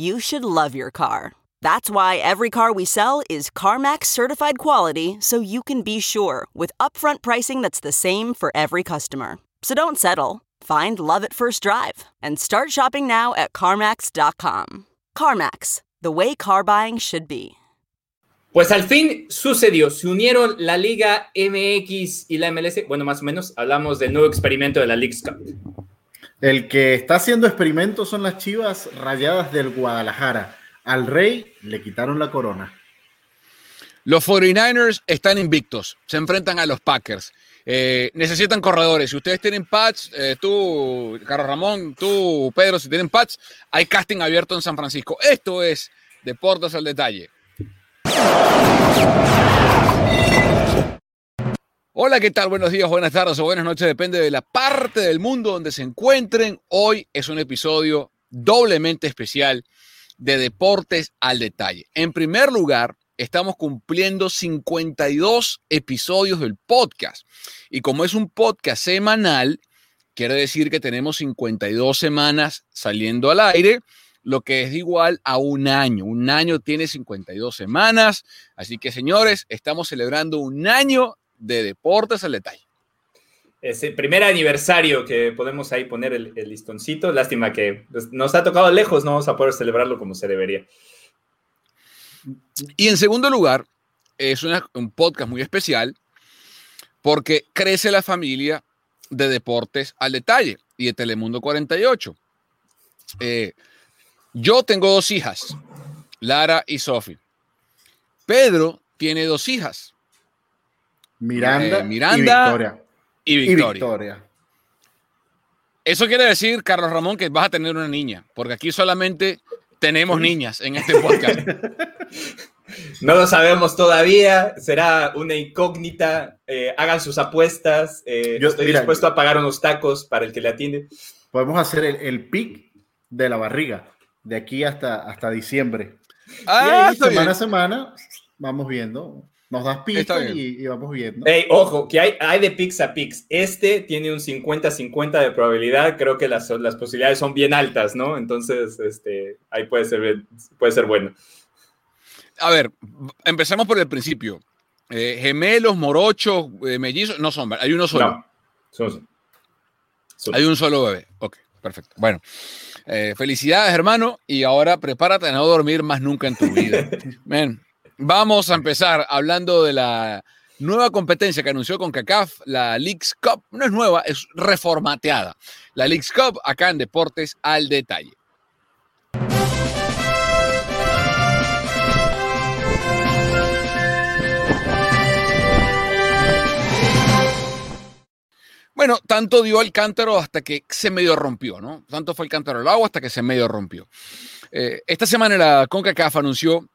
you should love your car. That's why every car we sell is CarMax certified quality so you can be sure with upfront pricing that's the same for every customer. So don't settle. Find love at first drive and start shopping now at CarMax.com. CarMax, the way car buying should be. Pues al fin sucedió, se unieron la Liga MX y la MLS. Bueno, más o menos hablamos del nuevo experimento de la League Cup. El que está haciendo experimentos son las chivas rayadas del Guadalajara. Al Rey le quitaron la corona. Los 49ers están invictos, se enfrentan a los Packers. Eh, necesitan corredores. Si ustedes tienen patch, eh, tú, Carlos Ramón, tú, Pedro, si tienen patch, hay casting abierto en San Francisco. Esto es Deportes al Detalle. Hola, ¿qué tal? Buenos días, buenas tardes o buenas noches, depende de la parte del mundo donde se encuentren. Hoy es un episodio doblemente especial de Deportes al Detalle. En primer lugar, estamos cumpliendo 52 episodios del podcast. Y como es un podcast semanal, quiere decir que tenemos 52 semanas saliendo al aire, lo que es igual a un año. Un año tiene 52 semanas. Así que, señores, estamos celebrando un año de Deportes al Detalle. Es el primer aniversario que podemos ahí poner el, el listoncito. Lástima que pues, nos ha tocado lejos, no vamos a poder celebrarlo como se debería. Y en segundo lugar, es una- un podcast muy especial porque crece la familia de Deportes al Detalle y de Telemundo 48. Eh, yo tengo dos hijas, Lara y Sofi. Pedro tiene dos hijas, Miranda, Eh, Miranda y Victoria. y Y Victoria. Victoria. Eso quiere decir, Carlos Ramón, que vas a tener una niña, porque aquí solamente tenemos niñas en este podcast. No lo sabemos todavía, será una incógnita. eh, hagan sus apuestas. eh, Yo- estoy mira, dispuesto a pagar unos tacos para el que le atiende. Podemos hacer el, el pic de la barriga de aquí hasta, hasta diciembre. y Ah, ahí, está semana bien. a semana vamos viendo. Nos das pistas y, y vamos viendo. Ey, ojo, que hay, hay de pix a pix. Este tiene un 50-50 de probabilidad. Creo que las, las posibilidades son bien altas, ¿no? Entonces, este, ahí puede ser, puede ser bueno. A ver, empecemos por el principio. Eh, gemelos, morochos, eh, mellizos, no son, hay uno solo. No. Son- son- Hay un solo bebé. Ok, perfecto. Bueno, eh, felicidades, hermano. Y ahora prepárate a no dormir más nunca en tu vida. Ven, vamos a empezar hablando de la nueva competencia que anunció con CACAF, la Leagues Cup. No es nueva, es reformateada. La Leagues Cup acá en Deportes al Detalle. Bueno, tanto dio el cántaro hasta que se medio rompió, ¿no? Tanto fue el cántaro al agua hasta que se medio rompió. Eh, esta semana la CONCACAF anunció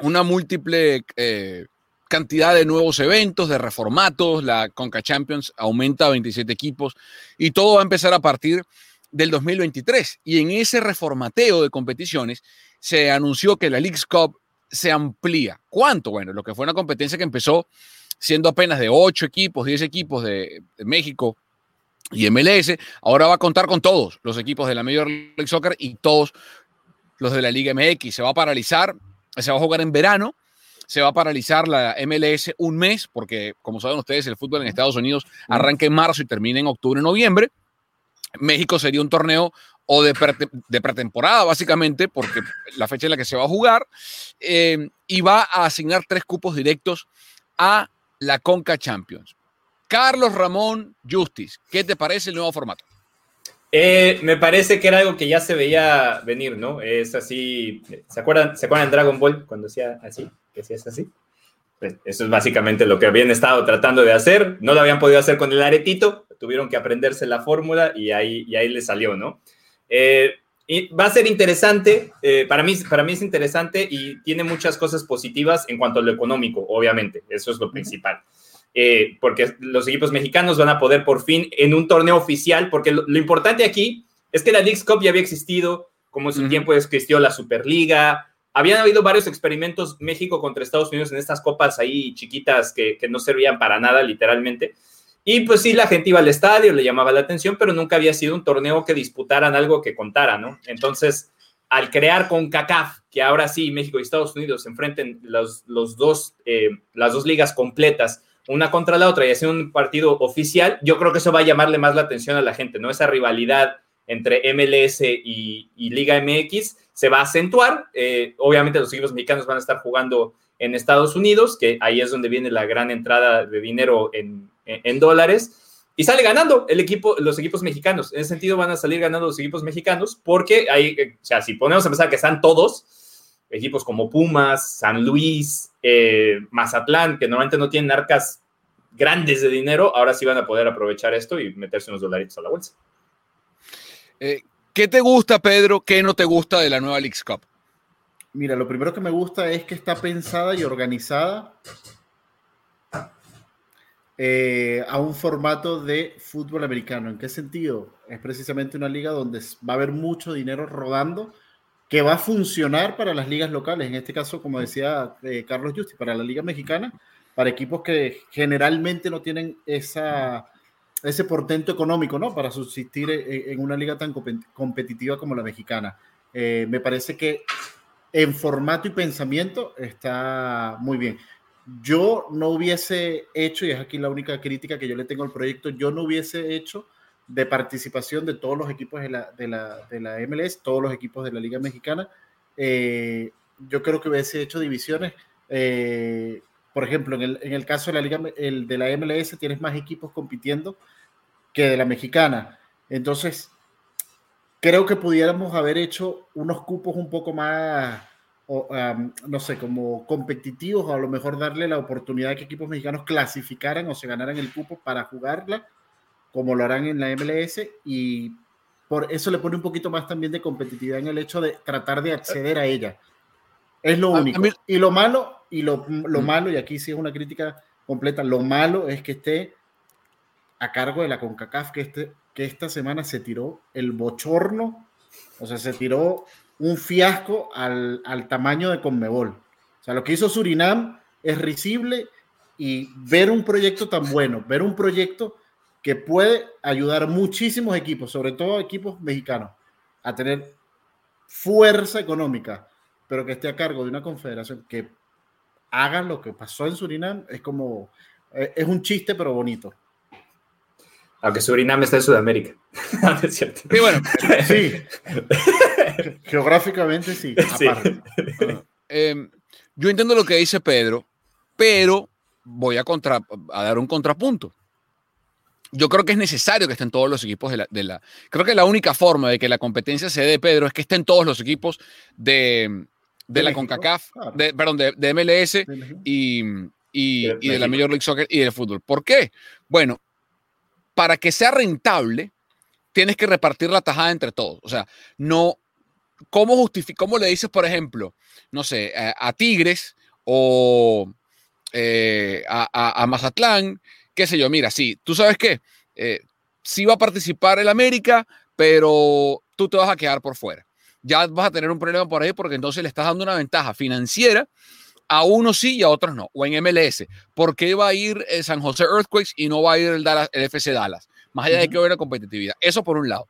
una múltiple eh, cantidad de nuevos eventos, de reformatos. La CONCA Champions aumenta a 27 equipos y todo va a empezar a partir del 2023. Y en ese reformateo de competiciones se anunció que la Leagues Cup se amplía. ¿Cuánto? Bueno, lo que fue una competencia que empezó siendo apenas de 8 equipos, 10 equipos de, México y MLS, ahora va a contar con todos los equipos de la Major League Soccer y todos los de la Liga MX. Se va a paralizar, se va a jugar en verano, se va a paralizar la MLS un mes, porque como saben ustedes, el fútbol en Estados Unidos arranca en marzo y termina en octubre, noviembre. México sería un torneo o de, pretemporada, básicamente, porque la fecha en la que se va a jugar, eh, y va a asignar tres cupos directos a la Conca Champions. Carlos Ramón Justice, ¿qué te parece el nuevo formato? Eh, me parece que era algo que ya se veía venir, ¿no? Es así, ¿se acuerdan, ¿se acuerdan de Dragon Ball cuando decía así? Que es así. Pues eso es básicamente lo que habían estado tratando de hacer. No lo habían podido hacer con el aretito, tuvieron que aprenderse la fórmula y ahí, y ahí le salió, ¿no? Eh, y va a ser interesante, eh, para, mí, para mí es interesante y tiene muchas cosas positivas en cuanto a lo económico, obviamente, eso es lo principal. Eh, porque los equipos mexicanos van a poder por fin en un torneo oficial, porque lo, importante aquí es que la League's Cup ya había existido, como en su tiempo existió la Superliga, habían habido varios experimentos México contra Estados Unidos en estas copas ahí chiquitas que, que no servían para nada, literalmente. Y pues sí, la gente iba al estadio, le llamaba la atención, pero nunca había sido un torneo que disputaran algo que contara, ¿no? Entonces, al crear con CACAF, que ahora sí México y Estados Unidos se enfrenten los, los dos, eh, las dos ligas completas, una contra la otra y hacer un partido oficial, yo creo que eso va a llamarle más la atención a la gente, ¿no? Esa rivalidad entre MLS y, Liga MX se va a acentuar. Eh, obviamente los equipos mexicanos van a estar jugando en Estados Unidos, que ahí es donde viene la gran entrada de dinero en, en, dólares y sale ganando el equipo, los equipos mexicanos. En ese sentido van a salir ganando los equipos mexicanos porque hay, o sea, si ponemos a pensar que están todos, equipos como Pumas, San Luis, eh, Mazatlán, que normalmente no tienen arcas grandes de dinero, ahora sí van a poder aprovechar esto y meterse unos dolaritos a la bolsa. Eh, ¿Qué te gusta, Pedro? ¿Qué no te gusta de la nueva Leagues Cup? Mira, lo primero que me gusta es que está pensada y organizada eh, a un formato de fútbol americano. ¿En qué sentido? Es precisamente una liga donde va a haber mucho dinero rodando que va a funcionar para las ligas locales. En este caso, como decía eh, Carlos Justi, para la liga mexicana, para equipos que generalmente no tienen esa, ese portento económico, ¿no? Para subsistir en, una liga tan competitiva como la mexicana. Eh, me parece que en formato y pensamiento está muy bien yo no hubiese hecho, y es aquí la única crítica que yo le tengo al proyecto, yo no hubiese hecho de participación de todos los equipos de la, de la, de la MLS, todos los equipos de la Liga Mexicana. Eh, yo creo que hubiese hecho divisiones. Eh, por ejemplo, en el, en el, caso de la Liga el de la MLS tienes más equipos compitiendo que de la mexicana. Entonces, creo que pudiéramos haber hecho unos cupos un poco más no sé, como competitivos o a lo mejor darle la oportunidad a que equipos mexicanos clasificaran o se ganaran el cupo para jugarla, como lo harán en la MLS, y por eso le pone un poquito más también de competitividad en el hecho de tratar de acceder a ella. Es lo único. Y lo malo, y lo, lo malo, y aquí sí es una crítica completa, lo malo es que esté a cargo de la CONCACAF, que, este, que esta semana se tiró el bochorno, o sea, se tiró un fiasco al, tamaño de Conmebol. O sea, lo que hizo Surinam es risible y ver un proyecto tan bueno, ver un proyecto que puede ayudar muchísimos equipos, sobre todo equipos mexicanos, a tener fuerza económica, pero que esté a cargo de una confederación que haga lo que pasó en Surinam, es como, eh, es un chiste, pero bonito. Aunque Surinam está en Sudamérica. es cierto. Sí, bueno, sí. Geográficamente sí. Em, yo entiendo lo que dice Pedro, pero voy a, contra, a dar un contrapunto. Yo creo que es necesario que estén todos los equipos de la, de la, Creo que la única forma de que la competencia se dé, Pedro, es que estén todos los equipos de, de, la CONCACAF, de, perdón, de, MLS y, y, y de la Major League Soccer y del fútbol. ¿Por qué? Bueno, para que sea rentable, tienes que repartir la tajada entre todos. O sea, no, ¿cómo, cómo le dices, por ejemplo, no sé, a, Tigres o eh, a, Mazatlán, qué sé yo, mira, sí, tú sabes qué, eh, sí va a participar el América, pero tú te vas a quedar por fuera. ya vas a tener un problema por ahí porque entonces le estás dando una ventaja financiera a unos sí y a otros no, o en MLS. ¿Por qué va a ir eh, San José Earthquakes y no va a ir el, el FC Dallas? Más allá de que hubiera competitividad. Eso por un lado.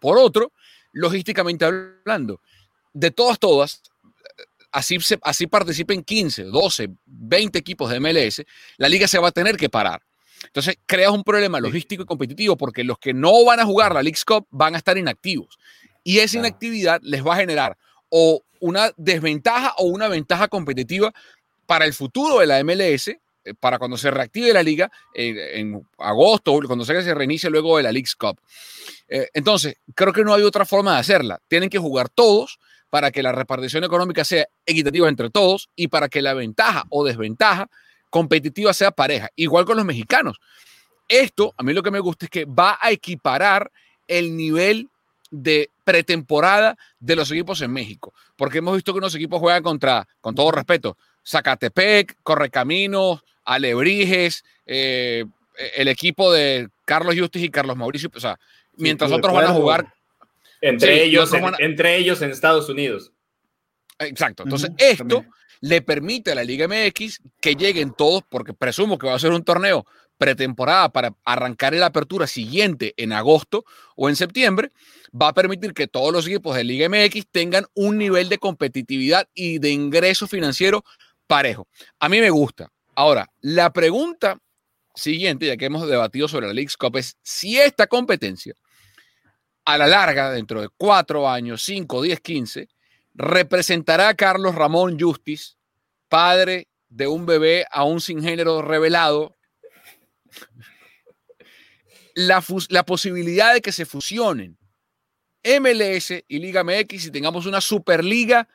Por otro, logísticamente hablando, de todas, todas, así, así participen 15, 12, 20 equipos de MLS, la liga se va a tener que parar. Entonces creas un problema logístico y competitivo porque los que no van a jugar la League's Cup van a estar inactivos. Y esa inactividad les va a generar o una desventaja o una ventaja competitiva para el futuro de la MLS, eh, para cuando se reactive la liga eh, en agosto, cuando se, se reinicie luego de la League's Cup. Eh, entonces, creo que no hay otra forma de hacerla. Tienen que jugar todos para que la repartición económica sea equitativa entre todos y para que la ventaja o desventaja competitiva sea pareja, igual con los mexicanos. Esto, a mí lo que me gusta es que va a equiparar el nivel de pretemporada de los equipos en México, porque hemos visto que unos equipos juegan contra, con todo respeto, Zacatepec, Correcaminos, Alebrijes, eh, el equipo de Carlos Justis y Carlos Mauricio, o sea, mientras otros van a jugar entre, ellos, en, entre ellos en Estados Unidos. Exacto. Entonces, esto le permite a la Liga MX que lleguen todos, porque presumo que va a ser un torneo pretemporada para arrancar la apertura siguiente en agosto o en septiembre, va a permitir que todos los equipos de Liga MX tengan un nivel de competitividad y de ingreso financiero parejo. A mí me gusta. Ahora, la pregunta siguiente, ya que hemos debatido sobre la League Cup, es si esta competencia a la larga, dentro de cuatro años, cinco, diez, quince, representará a Carlos Ramón Justis, padre de un bebé aún sin género revelado, la, la posibilidad de que se fusionen MLS y Liga MX y tengamos una Superliga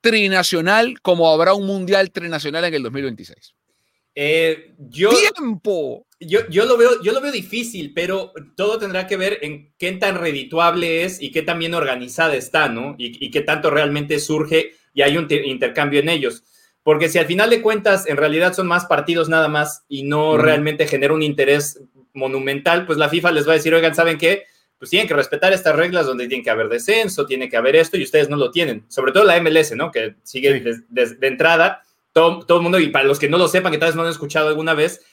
trinacional como habrá un Mundial trinacional en el 2026. Eh, yo, ¡Tiempo! Yo, yo, lo veo, yo lo veo difícil, pero todo tendrá que ver en qué tan redituable es y qué tan bien organizada está, ¿no? Y, qué tanto realmente surge y hay un intercambio en ellos. Porque si al final de cuentas en realidad son más partidos nada más y no realmente genera un interés monumental, pues la FIFA les va a decir, oigan, ¿saben qué? Pues tienen que respetar estas reglas donde tiene que haber descenso, tiene que haber esto y ustedes no lo tienen. Sobre todo la MLS, ¿no? Que sigue de entrada todo, el mundo, y para los que no lo sepan, que tal vez no han escuchado alguna vez,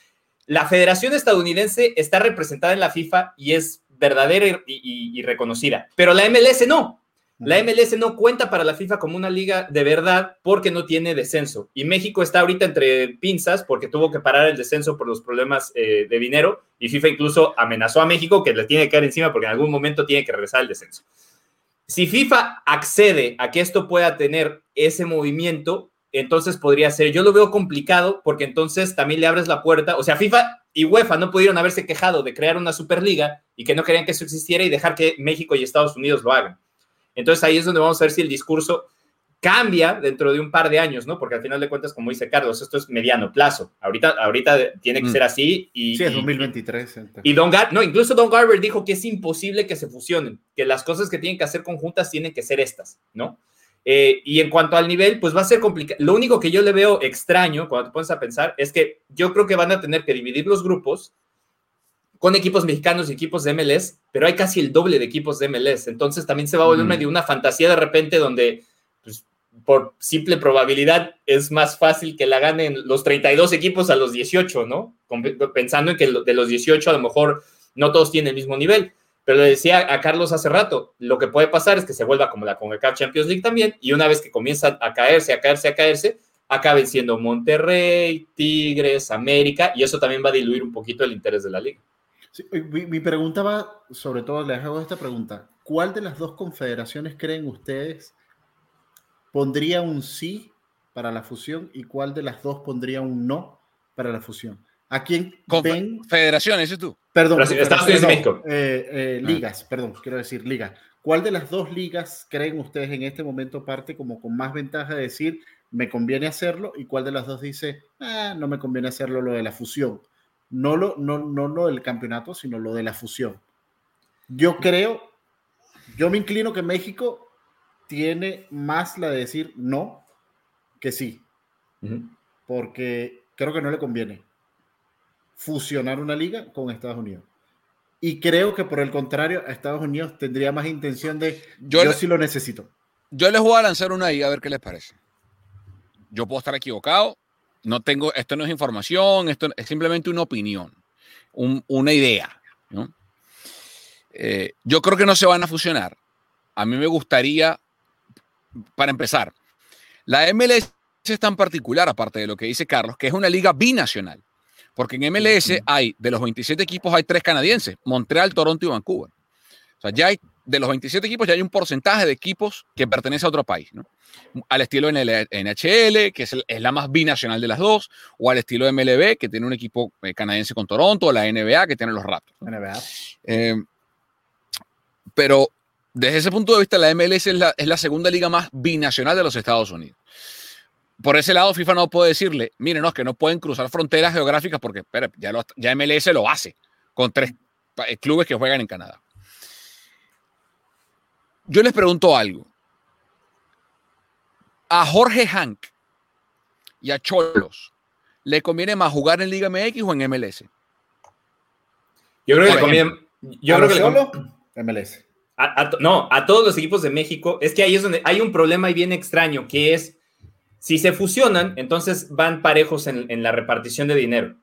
la Federación Estadounidense está representada en la FIFA y es verdadera y, reconocida, pero la MLS no. La MLS no cuenta para la FIFA como una liga de verdad porque no tiene descenso. Y México está ahorita entre pinzas porque tuvo que parar el descenso por los problemas eh, de dinero y FIFA incluso amenazó a México que le tiene que caer encima porque en algún momento tiene que regresar el descenso. Si FIFA accede a que esto pueda tener ese movimiento, entonces podría ser. Yo lo veo complicado porque entonces también le abres la puerta. O sea, FIFA y UEFA no pudieron haberse quejado de crear una Superliga y que no querían que eso existiera y dejar que México y Estados Unidos lo hagan. Entonces ahí es donde vamos a ver si el discurso cambia dentro de un par de años, ¿no? Porque al final de cuentas, como dice Carlos, esto es mediano plazo. Ahorita, ahorita tiene que mm. ser así. Y, sí, es 2023. Y, Don Gar no, incluso Don Garber dijo que es imposible que se fusionen, que las cosas que tienen que hacer conjuntas tienen que ser estas, ¿no? Eh, y en cuanto al nivel, pues va a ser complicado. Lo único que yo le veo extraño cuando te pones a pensar es que yo creo que van a tener que dividir los grupos con equipos mexicanos y equipos de MLS, pero hay casi el doble de equipos de MLS. Entonces también se va a volver mm. medio una fantasía de repente donde, pues, por simple probabilidad, es más fácil que la ganen los 32 equipos a los 18, ¿no? Pensando en que de los 18 a lo mejor no todos tienen el mismo nivel. Pero le decía a Carlos hace rato, lo que puede pasar es que se vuelva como la CONCACAF Champions League también, y una vez que comienza a caerse, a caerse, a caerse, acaben siendo Monterrey, Tigres, América, y eso también va a diluir un poquito el interés de la liga. mi, pregunta va, sobre todo, les hago esta pregunta. ¿Cuál de las dos confederaciones creen ustedes pondría un sí para la fusión y cuál de las dos pondría un no para la fusión? ¿A quién ven? Federaciones, ¿es tú? Perdón, eh, eh, ah. ligas, perdón, quiero decir ligas. ¿Cuál de las dos ligas creen ustedes en este momento parte como con más ventaja de decir me conviene hacerlo y cuál de las dos dice ah, no me conviene hacerlo lo de la fusión? No lo, no, no lo del campeonato, sino lo de la fusión. Yo creo, yo me inclino que México tiene más la de decir no que sí, porque creo que no le conviene fusionar una liga con Estados Unidos. Y creo que por el contrario, Estados Unidos tendría más intención de yo, sí lo necesito. Yo les voy a lanzar una ahí a ver qué les parece. Yo puedo estar equivocado. No tengo, esto no es información, esto es simplemente una opinión, una idea. Eh, yo creo que no se van a fusionar. A mí me gustaría, para empezar, la MLS es tan particular, aparte de lo que dice Carlos, que es una liga binacional. Porque en MLS hay, de los 27 equipos, hay tres canadienses, Montreal, Toronto y Vancouver. O sea, ya hay, de los 27 equipos, ya hay un porcentaje de equipos que pertenece a otro país, ¿no? Al estilo NHL, que es, la más binacional de las dos, o al estilo MLB, que tiene un equipo eh, canadiense con Toronto, o la NBA, que tiene los Raptors. NBA. Eh, pero desde ese punto de vista, la MLS es la, es la segunda liga más binacional de los Estados Unidos por ese lado, FIFA no puede decirle, miren, no, es que no pueden cruzar fronteras geográficas porque espera, ya, ya MLS lo hace con tres eh, clubes que juegan en Canadá. Yo les pregunto algo. A Jorge Hank y a Cholos, ¿le conviene más jugar en Liga MX o en MLS? Yo creo que le conviene. Yo creo que solo MLS. no, a todos los equipos de México. Es que ahí es donde hay un problema y bien extraño, que es si se fusionan, entonces van parejos en, la repartición de dinero.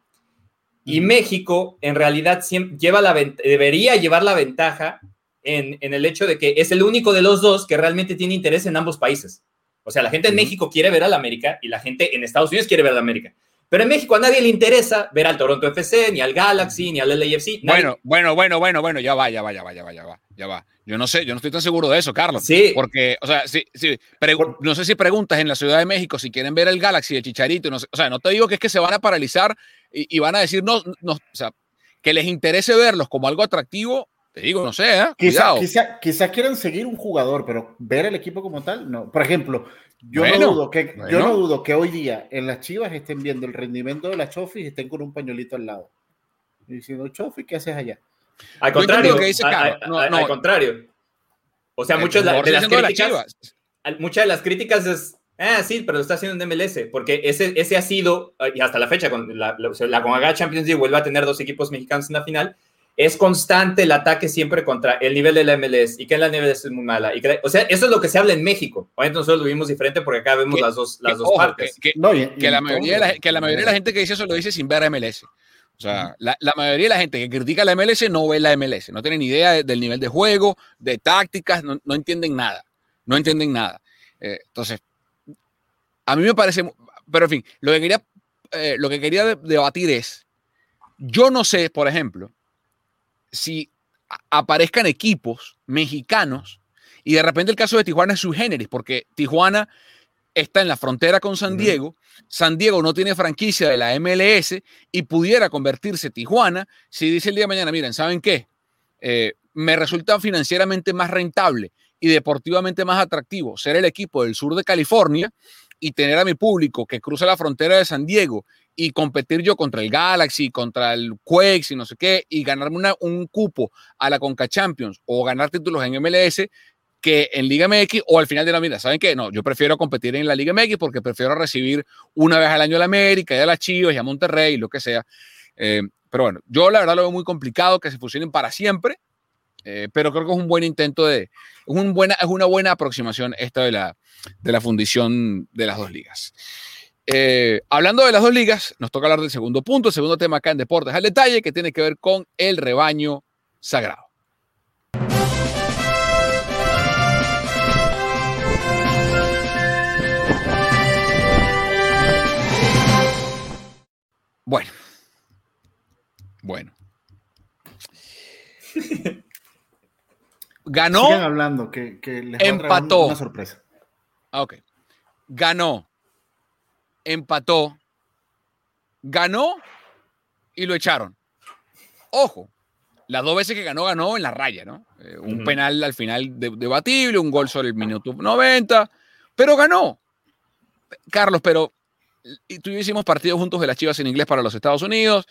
Y México, en realidad, lleva la, debería llevar la ventaja en, el hecho de que es el único de los dos que realmente tiene interés en ambos países. O sea, la gente en México quiere ver al América y la gente en Estados Unidos quiere ver al América. Pero en México a nadie le interesa ver al Toronto FC, ni al Galaxy, ni al LAFC. Bueno, bueno, bueno, bueno, bueno, ya va, ya va, ya va, ya va, ya va, ya va. Yo no sé, yo no estoy tan seguro de eso, Carlos. Sí. Porque, o sea, sí, sí, no sé si preguntas en la Ciudad de México si quieren ver el Galaxy de Chicharito. No o sea, no te digo que es que se van a paralizar y, van a decir, no, no, o sea, que les interese verlos como algo atractivo. Te digo, no sé, ¿eh? Quizás quizá, quizá quieran seguir un jugador, pero ver el equipo como tal, no. Por ejemplo, yo, no dudo que, yo no dudo que hoy día en las chivas estén viendo el rendimiento de la Chofis y estén con un pañuelito al lado. Y diciendo, Chofi, ¿qué haces allá? Al contrario, que dice al contrario. O sea, muchas de, las críticas, muchas de las críticas es, ah, sí, pero lo está haciendo en MLS, porque ese, ese ha sido, y hasta la fecha, con la, la, Champions League vuelve a tener dos equipos mexicanos en la final, es constante el ataque siempre contra el nivel de la MLS y que la MLS es muy mala. Y o sea, eso es lo que se habla en México. Obviamente nosotros lo vimos diferente porque acá vemos las dos, las dos partes. Que, la mayoría de la, que la mayoría de la gente que dice eso lo dice sin ver a MLS. O sea, la, mayoría de la gente que critica la MLS no ve la MLS, no tienen idea del nivel de juego, de tácticas, no, entienden nada, no entienden nada. Eh, entonces, a mí me parece, pero en fin, lo que quería, eh, lo que quería debatir es, yo no sé, por ejemplo, si aparezcan equipos mexicanos y de repente el caso de Tijuana es su generis, porque Tijuana está en la frontera con San Diego. San Diego no tiene franquicia de la MLS y pudiera convertirse Tijuana si dice el día de mañana, miren, ¿saben qué? Eh, me resulta financieramente más rentable y deportivamente más atractivo ser el equipo del sur de California y tener a mi público que cruza la frontera de San Diego y competir yo contra el Galaxy, contra el Quakes y no sé qué, y ganarme un cupo a la Conca Champions o ganar títulos en MLS, que en Liga MX o al final de la vida. ¿Saben qué? No, yo prefiero competir en la Liga MX porque prefiero recibir una vez al año a la América, y a las Chivas, y a Monterrey, lo que sea. Eh, pero bueno, yo la verdad lo veo muy complicado que se fusionen para siempre, eh, pero creo que es un buen intento de, es, un buena, es una buena aproximación esta de la, de la fundición de las dos ligas. Eh, hablando de las dos ligas, nos toca hablar del segundo punto, el segundo tema acá en Deportes al Detalle, que tiene que ver con el rebaño sagrado. Bueno. Bueno. Ganó. Sigan hablando, que, les empató. una sorpresa. Ah, ok. Ganó. Empató. Ganó y lo echaron. Ojo, las dos veces que ganó, ganó en la raya, ¿no? Eh, un penal al final debatible, un gol sobre el minuto 90, pero ganó. Carlos, pero y tú hicimos partidos juntos de las Chivas en inglés para los Estados Unidos.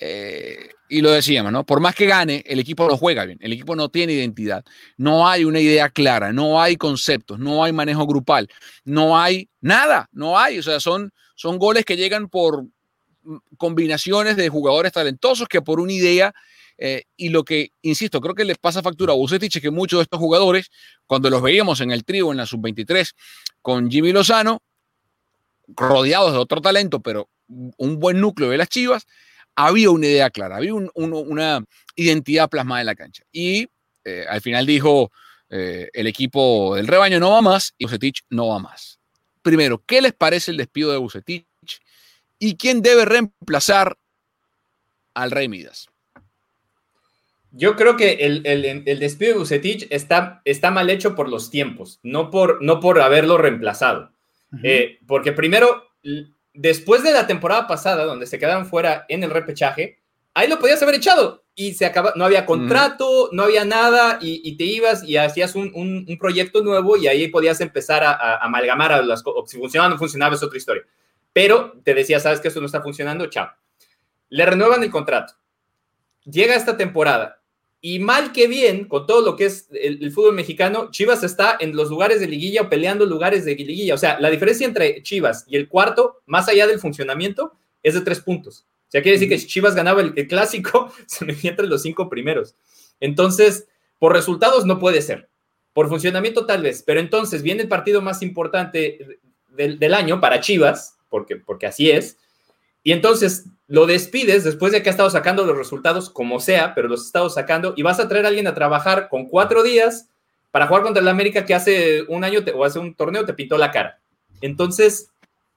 Eh, y lo decíamos, ¿no? Por más que gane, el equipo no juega bien, el equipo no tiene identidad, no hay una idea clara, no hay conceptos, no hay manejo grupal, no hay nada, no hay, o sea, son, son goles que llegan por combinaciones de jugadores talentosos que por una idea Eh, y lo que, insisto, creo que les pasa factura a Bucetich es que muchos de estos jugadores, cuando los veíamos en el trío en la sub-23 con Jimmy Lozano, rodeados de otro talento, pero un buen núcleo de las Chivas, había una idea clara, había una identidad plasmada en la cancha. Y eh, al final dijo, eh, el equipo del rebaño no va más y Bucetich no va más. Primero, ¿qué les parece el despido de Bucetich? ¿Y quién debe reemplazar al Rey Midas? Yo creo que el, despido de Bucetich está, está, mal hecho por los tiempos, no por, no por haberlo reemplazado. Eh, porque primero, después de la temporada pasada, donde se quedaron fuera en el repechaje, ahí lo podías haber echado y se acaba, no había contrato, no había nada y, te ibas y hacías un, proyecto nuevo y ahí podías empezar a, amalgamar a las cosas. Si funcionaba o no funcionaba es otra historia. Pero te decía, sabes que esto no está funcionando, chao. Le renuevan el contrato. Llega esta temporada y mal que bien, con todo lo que es el, el, fútbol mexicano, Chivas está en los lugares de liguilla o peleando lugares de liguilla. O sea, la diferencia entre Chivas y el cuarto, más allá del funcionamiento, es de tres puntos. O sea, quiere decir que si Chivas ganaba el, clásico, se metía entre los cinco primeros. Entonces, por resultados no puede ser. Por funcionamiento tal vez. Pero entonces viene el partido más importante del, año para Chivas, porque, porque así es. Y entonces lo despides después de que ha estado sacando los resultados, como sea, pero los ha estado sacando, y vas a traer a alguien a trabajar con cuatro días para jugar contra el América que hace un año o hace un torneo te pintó la cara. Entonces,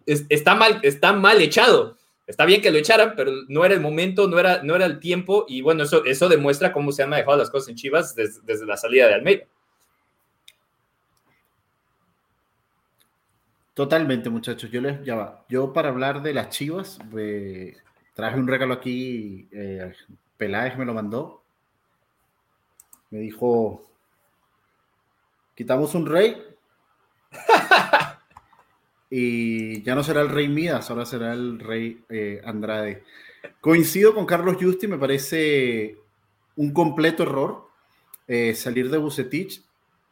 está, mal, está mal echado. Está bien que lo echaran, pero no era el momento, no era, no era el tiempo, y bueno, eso, eso demuestra cómo se han manejado las cosas en Chivas desde, la salida de Almeida. Totalmente, muchachos. Yo les ya va. Yo para hablar de las Chivas traje un regalo aquí. Eh, Peláez me lo mandó. Me dijo: quitamos un rey y ya no será el rey Midas, ahora será el rey eh, Andrade. Coincido con Carlos Justi, me parece un completo error eh, salir de Bucetich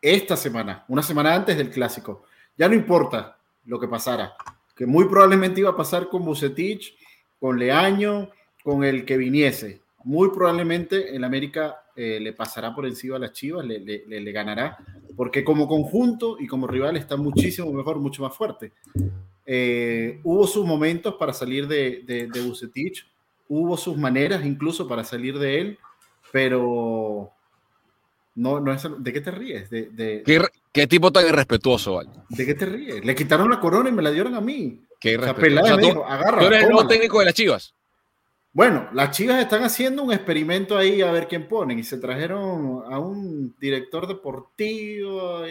esta semana, una semana antes del clásico. Ya no importa lo que pasara, que muy probablemente iba a pasar con Bucetich, con Leaño, con el que viniese. Muy probablemente el América eh, le pasará por encima a las Chivas, le, le ganará porque como conjunto y como rival está muchísimo mejor, mucho más fuerte. Eh, hubo sus momentos para salir de, de, de Bucetich, hubo sus maneras incluso para salir de él, pero no, no es, ¿de qué te ríes? De, de ¿Qué, tipo tan irrespetuoso, ¿De qué te ríes? Le quitaron la corona y me la dieron a mí. Qué irrespetuoso. tú, eres el nuevo técnico de las Chivas. Bueno, las Chivas están haciendo un experimento ahí a ver quién ponen y se trajeron a un director deportivo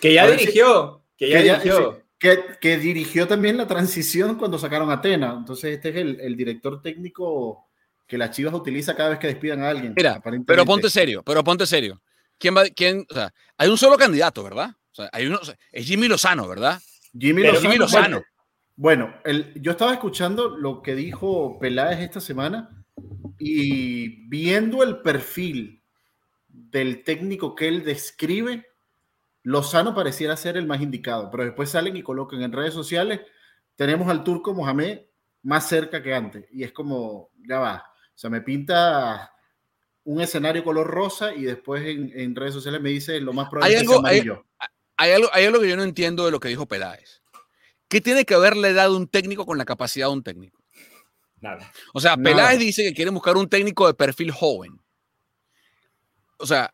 que ya dirigió, que ya, dirigió. que, dirigió también la transición cuando sacaron a Atena. Entonces este es el, director técnico que las Chivas utiliza cada vez que despidan a alguien. Mira, pero ponte serio, pero ponte serio. ¿Quién va, quién, o sea, hay un solo candidato, ¿verdad? O sea, hay uno, es Jimmy Lozano, ¿verdad? Jimmy Lozano. Bueno, yo estaba escuchando lo que dijo Peláez esta semana y viendo el perfil del técnico que él describe, Lozano pareciera ser el más indicado, pero después salen y colocan en redes sociales, tenemos al turco Mohamed más cerca que antes, y es como, ya va, o sea, me pinta un escenario color rosa y después en, redes sociales me dice lo más probable hay algo, Hay, hay, algo, hay algo que yo no entiendo de lo que dijo Peláez. ¿Qué tiene que haberle dado un técnico con la capacidad de un técnico? Nada. O sea, Peláez dice que quiere buscar un técnico de perfil joven. O sea,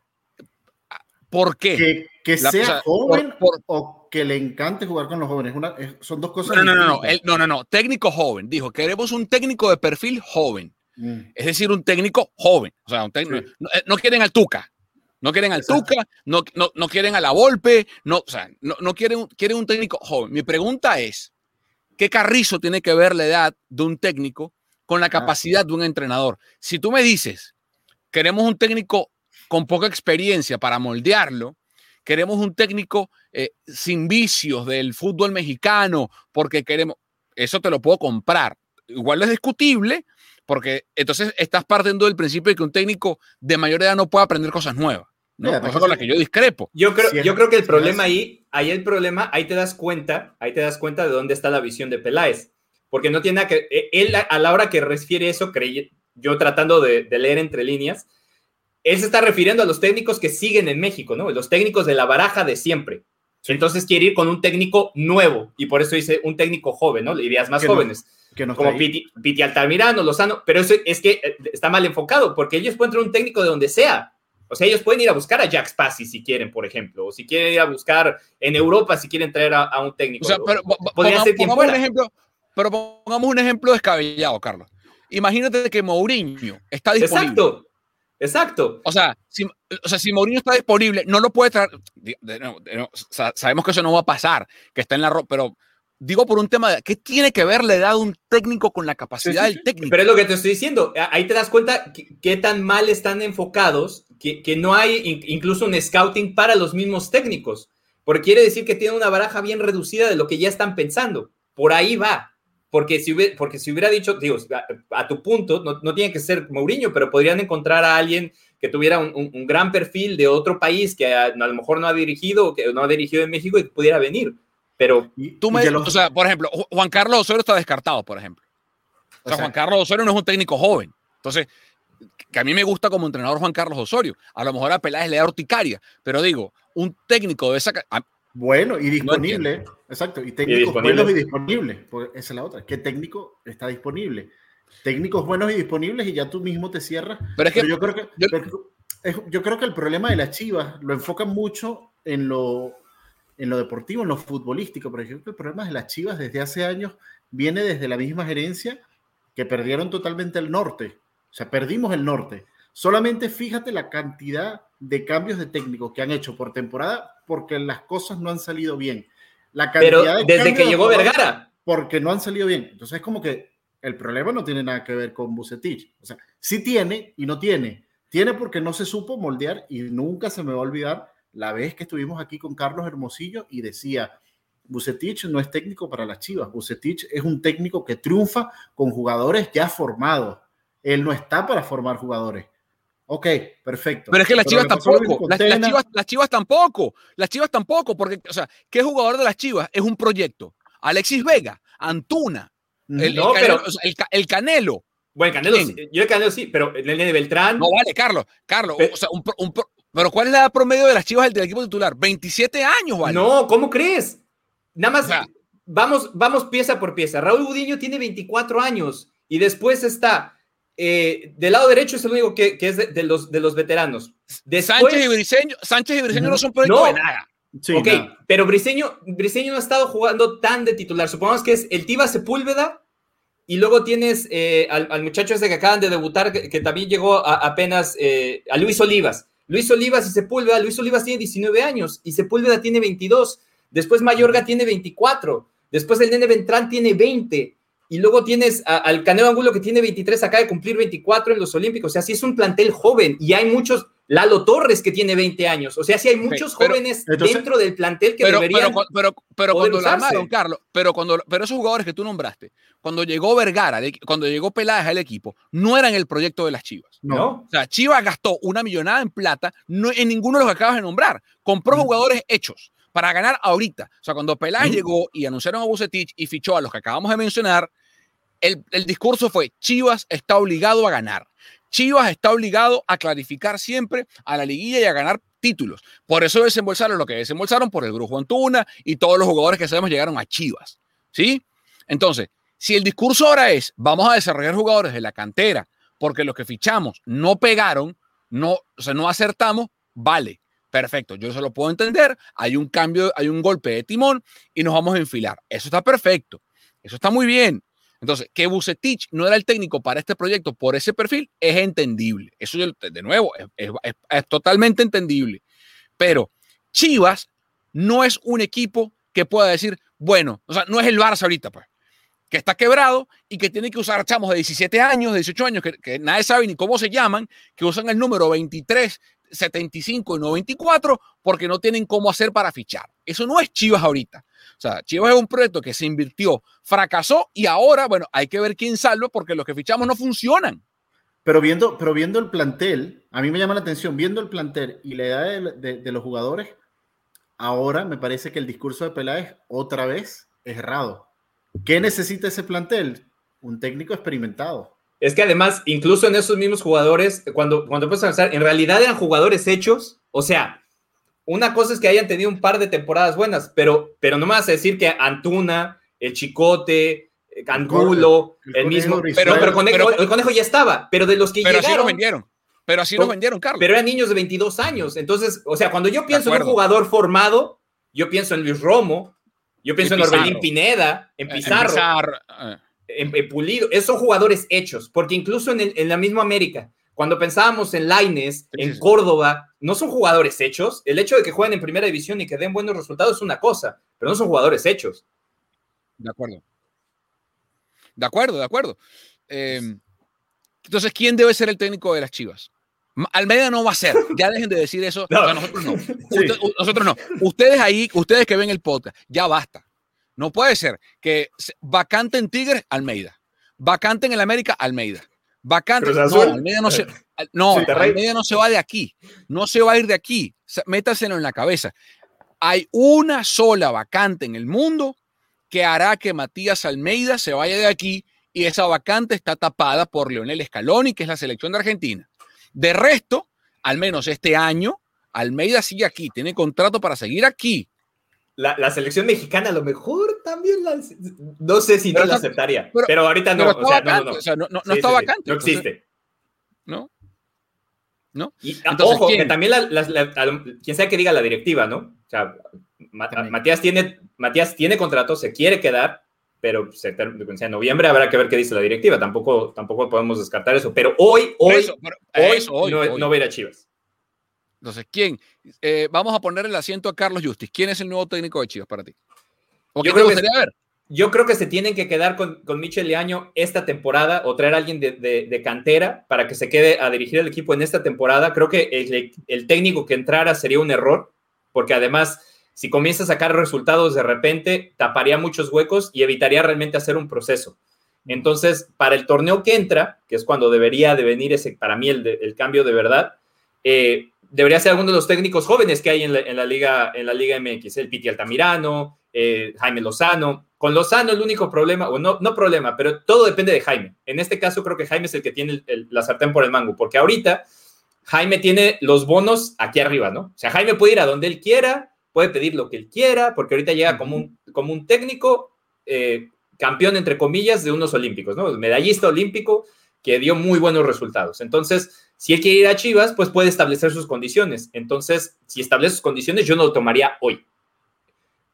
¿por qué? Que, sea joven o que le encante jugar con los jóvenes. son dos cosas. No, no, no, no, no, no, no, técnico joven. Dijo, queremos un técnico de perfil joven. Mm. Es decir, un técnico joven. O sea, un técnico, no, no, quieren al Tuca. No quieren al Tuca, no, no, quieren a la Volpe, no, o sea, no, quieren, quieren un técnico joven. Mi pregunta es, ¿qué carrizo tiene que ver la edad de un técnico con la ah. capacidad de un entrenador? Si tú me dices, queremos un técnico con poca experiencia para moldearlo, queremos un técnico eh, sin vicios del fútbol mexicano, porque queremos, eso te lo puedo comprar. Igual es discutible, porque entonces estás partiendo del principio de que un técnico de mayor edad no puede aprender cosas nuevas. ¿no? Cosa con la que yo discrepo. Yo creo, yo creo que el problema ahí, ahí el problema, ahí te das cuenta, ahí te das cuenta de dónde está la visión de Peláez. Porque no tiene nada que, e, él a la hora que refiere eso, yo tratando de, leer entre líneas, él se está refiriendo a los técnicos que siguen en México, ¿no? Los técnicos de la baraja de siempre. Entonces quiere ir con un técnico nuevo y por eso dice un técnico joven, ¿no? Ideas más jóvenes. Que como Piti, Piti, Altamirano, Lozano, pero eso es que eh, está mal enfocado porque ellos pueden tener un técnico de donde sea. O sea, ellos pueden ir a buscar a Jack Spassi si quieren, por ejemplo, o si quieren ir a buscar en Europa si quieren traer a, un técnico. O sea, pero, podría ser fuera. Un ejemplo, pero pongamos un ejemplo descabellado, Carlos. Imagínate que Mourinho está disponible. Exacto. Exacto. O sea, si, o sea, si Mourinho está disponible, no lo puede traer. sabemos que eso no va a pasar, que está en la ropa, pero digo por un tema de qué tiene que ver la edad de un técnico con la capacidad del técnico. Pero es lo que te estoy diciendo. Ahí te das cuenta qué tan mal están enfocados, que, que, no hay incluso un scouting para los mismos técnicos. Porque quiere decir que tienen una baraja bien reducida de lo que ya están pensando. Por ahí va. Porque si hubiera, porque si hubiera dicho, digo, a, tu punto, no, no, tiene que ser Mourinho, pero podrían encontrar a alguien que tuviera un, gran perfil de otro país que a, lo mejor no ha dirigido, que no ha dirigido en México y pudiera venir. Pero tú me, o sea, por ejemplo, Juan Carlos Osorio está descartado, por ejemplo. O sea, Juan Carlos Osorio no es un técnico joven. Entonces, que a mí me gusta como entrenador Juan Carlos Osorio. A lo mejor a Peláez le da urticaria, pero digo, un técnico de esa. Bueno y disponible, exacto, y técnicos buenos y disponibles, pues esa es la otra, ¿qué técnico está disponible? Técnicos buenos y disponibles y ya tú mismo te cierras. Pero, es que, yo, creo que, yo, creo que el problema de las Chivas lo enfocan mucho en lo, en lo deportivo, en lo futbolístico, pero yo creo que el problema de las Chivas desde hace años viene desde la misma gerencia que perdieron totalmente el norte, o sea, perdimos el norte. Solamente fíjate la cantidad de cambios de técnico que han hecho por temporada porque las cosas no han salido bien. La Pero desde que llegó Vergara. Porque no han salido bien. Entonces es como que el problema no tiene nada que ver con Bucetich. O sea, sí tiene y no tiene. Tiene porque no se supo moldear y nunca se me va a olvidar la vez que estuvimos aquí con Carlos Hermosillo y decía, Bucetich no es técnico para las Chivas. Bucetich es un técnico que triunfa con jugadores ya formados. Él no está para formar jugadores. Ok, perfecto. Pero es que las Chivas tampoco. Las, chivas, tampoco. Las Chivas tampoco. Porque, o sea, ¿qué jugador de las Chivas es un proyecto? Alexis Vega, Antuna, el, Canelo, el, Canelo. Bueno, Canelo, yo el Canelo sí, pero el Nene Beltrán. No vale, Carlos. Carlos, pero, o sea, pero ¿cuál es la edad promedio de las Chivas del, equipo titular? 27 años, ¿vale? No, ¿cómo crees? Nada más, vamos, vamos pieza por pieza. Raúl Budiño tiene 24 años y después está eh, del lado derecho es el único que, es de, los, de los veteranos. Sánchez y Briseño, Sánchez y Briseño no, son proyectos de nada. ok, pero Briseño, Briseño no ha estado jugando tan de titular. Supongamos que es el Tiva Sepúlveda y luego tienes eh, al, muchacho ese que acaban de debutar, que, también llegó apenas eh, a Luis Olivas. Luis Olivas y Sepúlveda, Luis Olivas tiene 19 años y Sepúlveda tiene 22. Después Mayorga tiene 24. Después el Nene Ventrán tiene 20 y luego tienes al Canelo Angulo que tiene 23, acaba de cumplir 24 en los Olímpicos. O sea, sí es un plantel joven y hay muchos. Lalo Torres que tiene 20 años. O sea, sí hay muchos jóvenes dentro del plantel que deberían. Pero, pero, cuando la armaron, Carlos, pero, cuando, pero esos jugadores que tú nombraste, cuando llegó Vergara, cuando llegó Peláez al equipo, no eran el proyecto de las Chivas. No. O sea, Chivas gastó una millonada en plata no, en ninguno de los que acabas de nombrar. Compró jugadores hechos para ganar ahorita. O sea, cuando Peláez llegó y anunciaron a Bucetich y fichó a los que acabamos de mencionar, el, discurso fue, Chivas está obligado a ganar. Chivas está obligado a clarificar siempre a la liguilla y a ganar títulos. Por eso desembolsaron lo que desembolsaron por el Grupo Antuna y todos los jugadores que sabemos llegaron a Chivas. ¿Sí? Entonces, si el discurso ahora es, vamos a desarrollar jugadores de la cantera porque los que fichamos no pegaron, no, o sea, no acertamos, vale. Perfecto, yo se lo puedo entender. Hay un cambio, hay un golpe de timón y nos vamos a enfilar. Eso está perfecto. Eso está muy bien. Entonces, que Bucetich no era el técnico para este proyecto por ese perfil es entendible. Eso, de nuevo, es, totalmente entendible. Pero Chivas no es un equipo que pueda decir, bueno, o sea, no es el Barça ahorita, pues, que está quebrado y que tiene que usar chamos de 17 años, de 18 años, que, que nadie sabe ni cómo se llaman, que usan el número 23 75 y 94 porque no tienen cómo hacer para fichar. Eso no es Chivas ahorita. O sea, Chivas es un proyecto que se invirtió, fracasó y ahora, bueno, hay que ver quién salva porque los que fichamos no funcionan. Pero viendo, pero viendo el plantel, a mí me llama la atención, viendo el plantel y la edad de, los jugadores, ahora me parece que el discurso de Peláez otra vez es errado. ¿Qué necesita ese plantel? Un técnico experimentado. Es que además, incluso en esos mismos jugadores, cuando, cuando puedes pensar, en realidad eran jugadores hechos. O sea, una cosa es que hayan tenido un par de temporadas buenas, pero, pero no me vas a decir que Antuna, el Chicote, Angulo, el, mismo. Pero, pero, el conejo ya estaba. Pero de los que pero llegaron. Así lo vendieron. Pero así lo vendieron, Carlos. Pero eran niños de 22 años. Entonces, o sea, cuando yo pienso en un jugador formado, yo pienso en Luis Romo, yo pienso en Orbelín Pineda, en Pizarro, en, en, Pulido. Esos jugadores hechos, porque incluso en, el, en la misma América, cuando pensábamos en Laines, en Córdoba, no son jugadores hechos. El hecho de que jueguen en primera división y que den buenos resultados es una cosa, pero no son jugadores hechos. De acuerdo. De acuerdo, de acuerdo. Eh, entonces, ¿quién debe ser el técnico de las Chivas? Almeida no va a ser. Ya dejen de decir eso. No. nosotros no. Usted, nosotros no. Ustedes ahí, ustedes que ven el podcast, ya basta. No puede ser que vacante en Tigres, Almeida. Vacante en el América, Almeida. Vacante. No, Almeida no se, no, Almeida no se va de aquí. No se va a ir de aquí. Métaselo en la cabeza. Hay una sola vacante en el mundo que hará que Matías Almeida se vaya de aquí y esa vacante está tapada por Leonel Scaloni, que es la selección de Argentina. De resto, al menos este año, Almeida sigue aquí, tiene contrato para seguir aquí. La, selección mexicana a lo mejor también la, no sé si no la aceptaría, pero, ahorita no, o sea, no, no, o sea, no, no, está vacante. no existe. ¿No? ¿No? Y, ah, ojo, que también la, quien sea que diga la directiva, ¿no? O sea, Matías tiene, Matías tiene contrato, se quiere quedar, pero se, en noviembre habrá que ver qué dice la directiva. Tampoco, tampoco podemos descartar eso. Pero hoy, hoy, hoy, no, va a ir a Chivas. Entonces, ¿quién? Eh, vamos a poner el asiento a Carlos Justis. ¿Quién es el nuevo técnico de Chivas para ti? yo, creo que, ver? yo creo que se tienen que quedar con, con Michel Leaño esta temporada o traer a alguien de, de, cantera para que se quede a dirigir el equipo en esta temporada. Creo que el, el técnico que entrara sería un error, porque además si comienza a sacar resultados de repente, taparía muchos huecos y evitaría realmente hacer un proceso. Entonces, para el torneo que entra, que es cuando debería de venir ese, para mí, el, cambio de verdad, eh, debería ser alguno de los técnicos jóvenes que hay en la, liga, en la Liga MX, el Piti Altamirano, eh, Jaime Lozano. Con Lozano el único problema, o no, no problema, pero todo depende de Jaime. En este caso creo que Jaime es el que tiene la sartén por el mango, porque ahorita Jaime tiene los bonos aquí arriba, ¿no? O sea, Jaime puede ir a donde él quiera, puede pedir lo que él quiera, porque ahorita llega como un, como un técnico eh, campeón, entre comillas, de unos olímpicos, ¿no? Medallista olímpico que dio muy buenos resultados. Entonces, si él quiere ir a Chivas, pues puede establecer sus condiciones. Entonces, si establece sus condiciones, yo no lo tomaría hoy.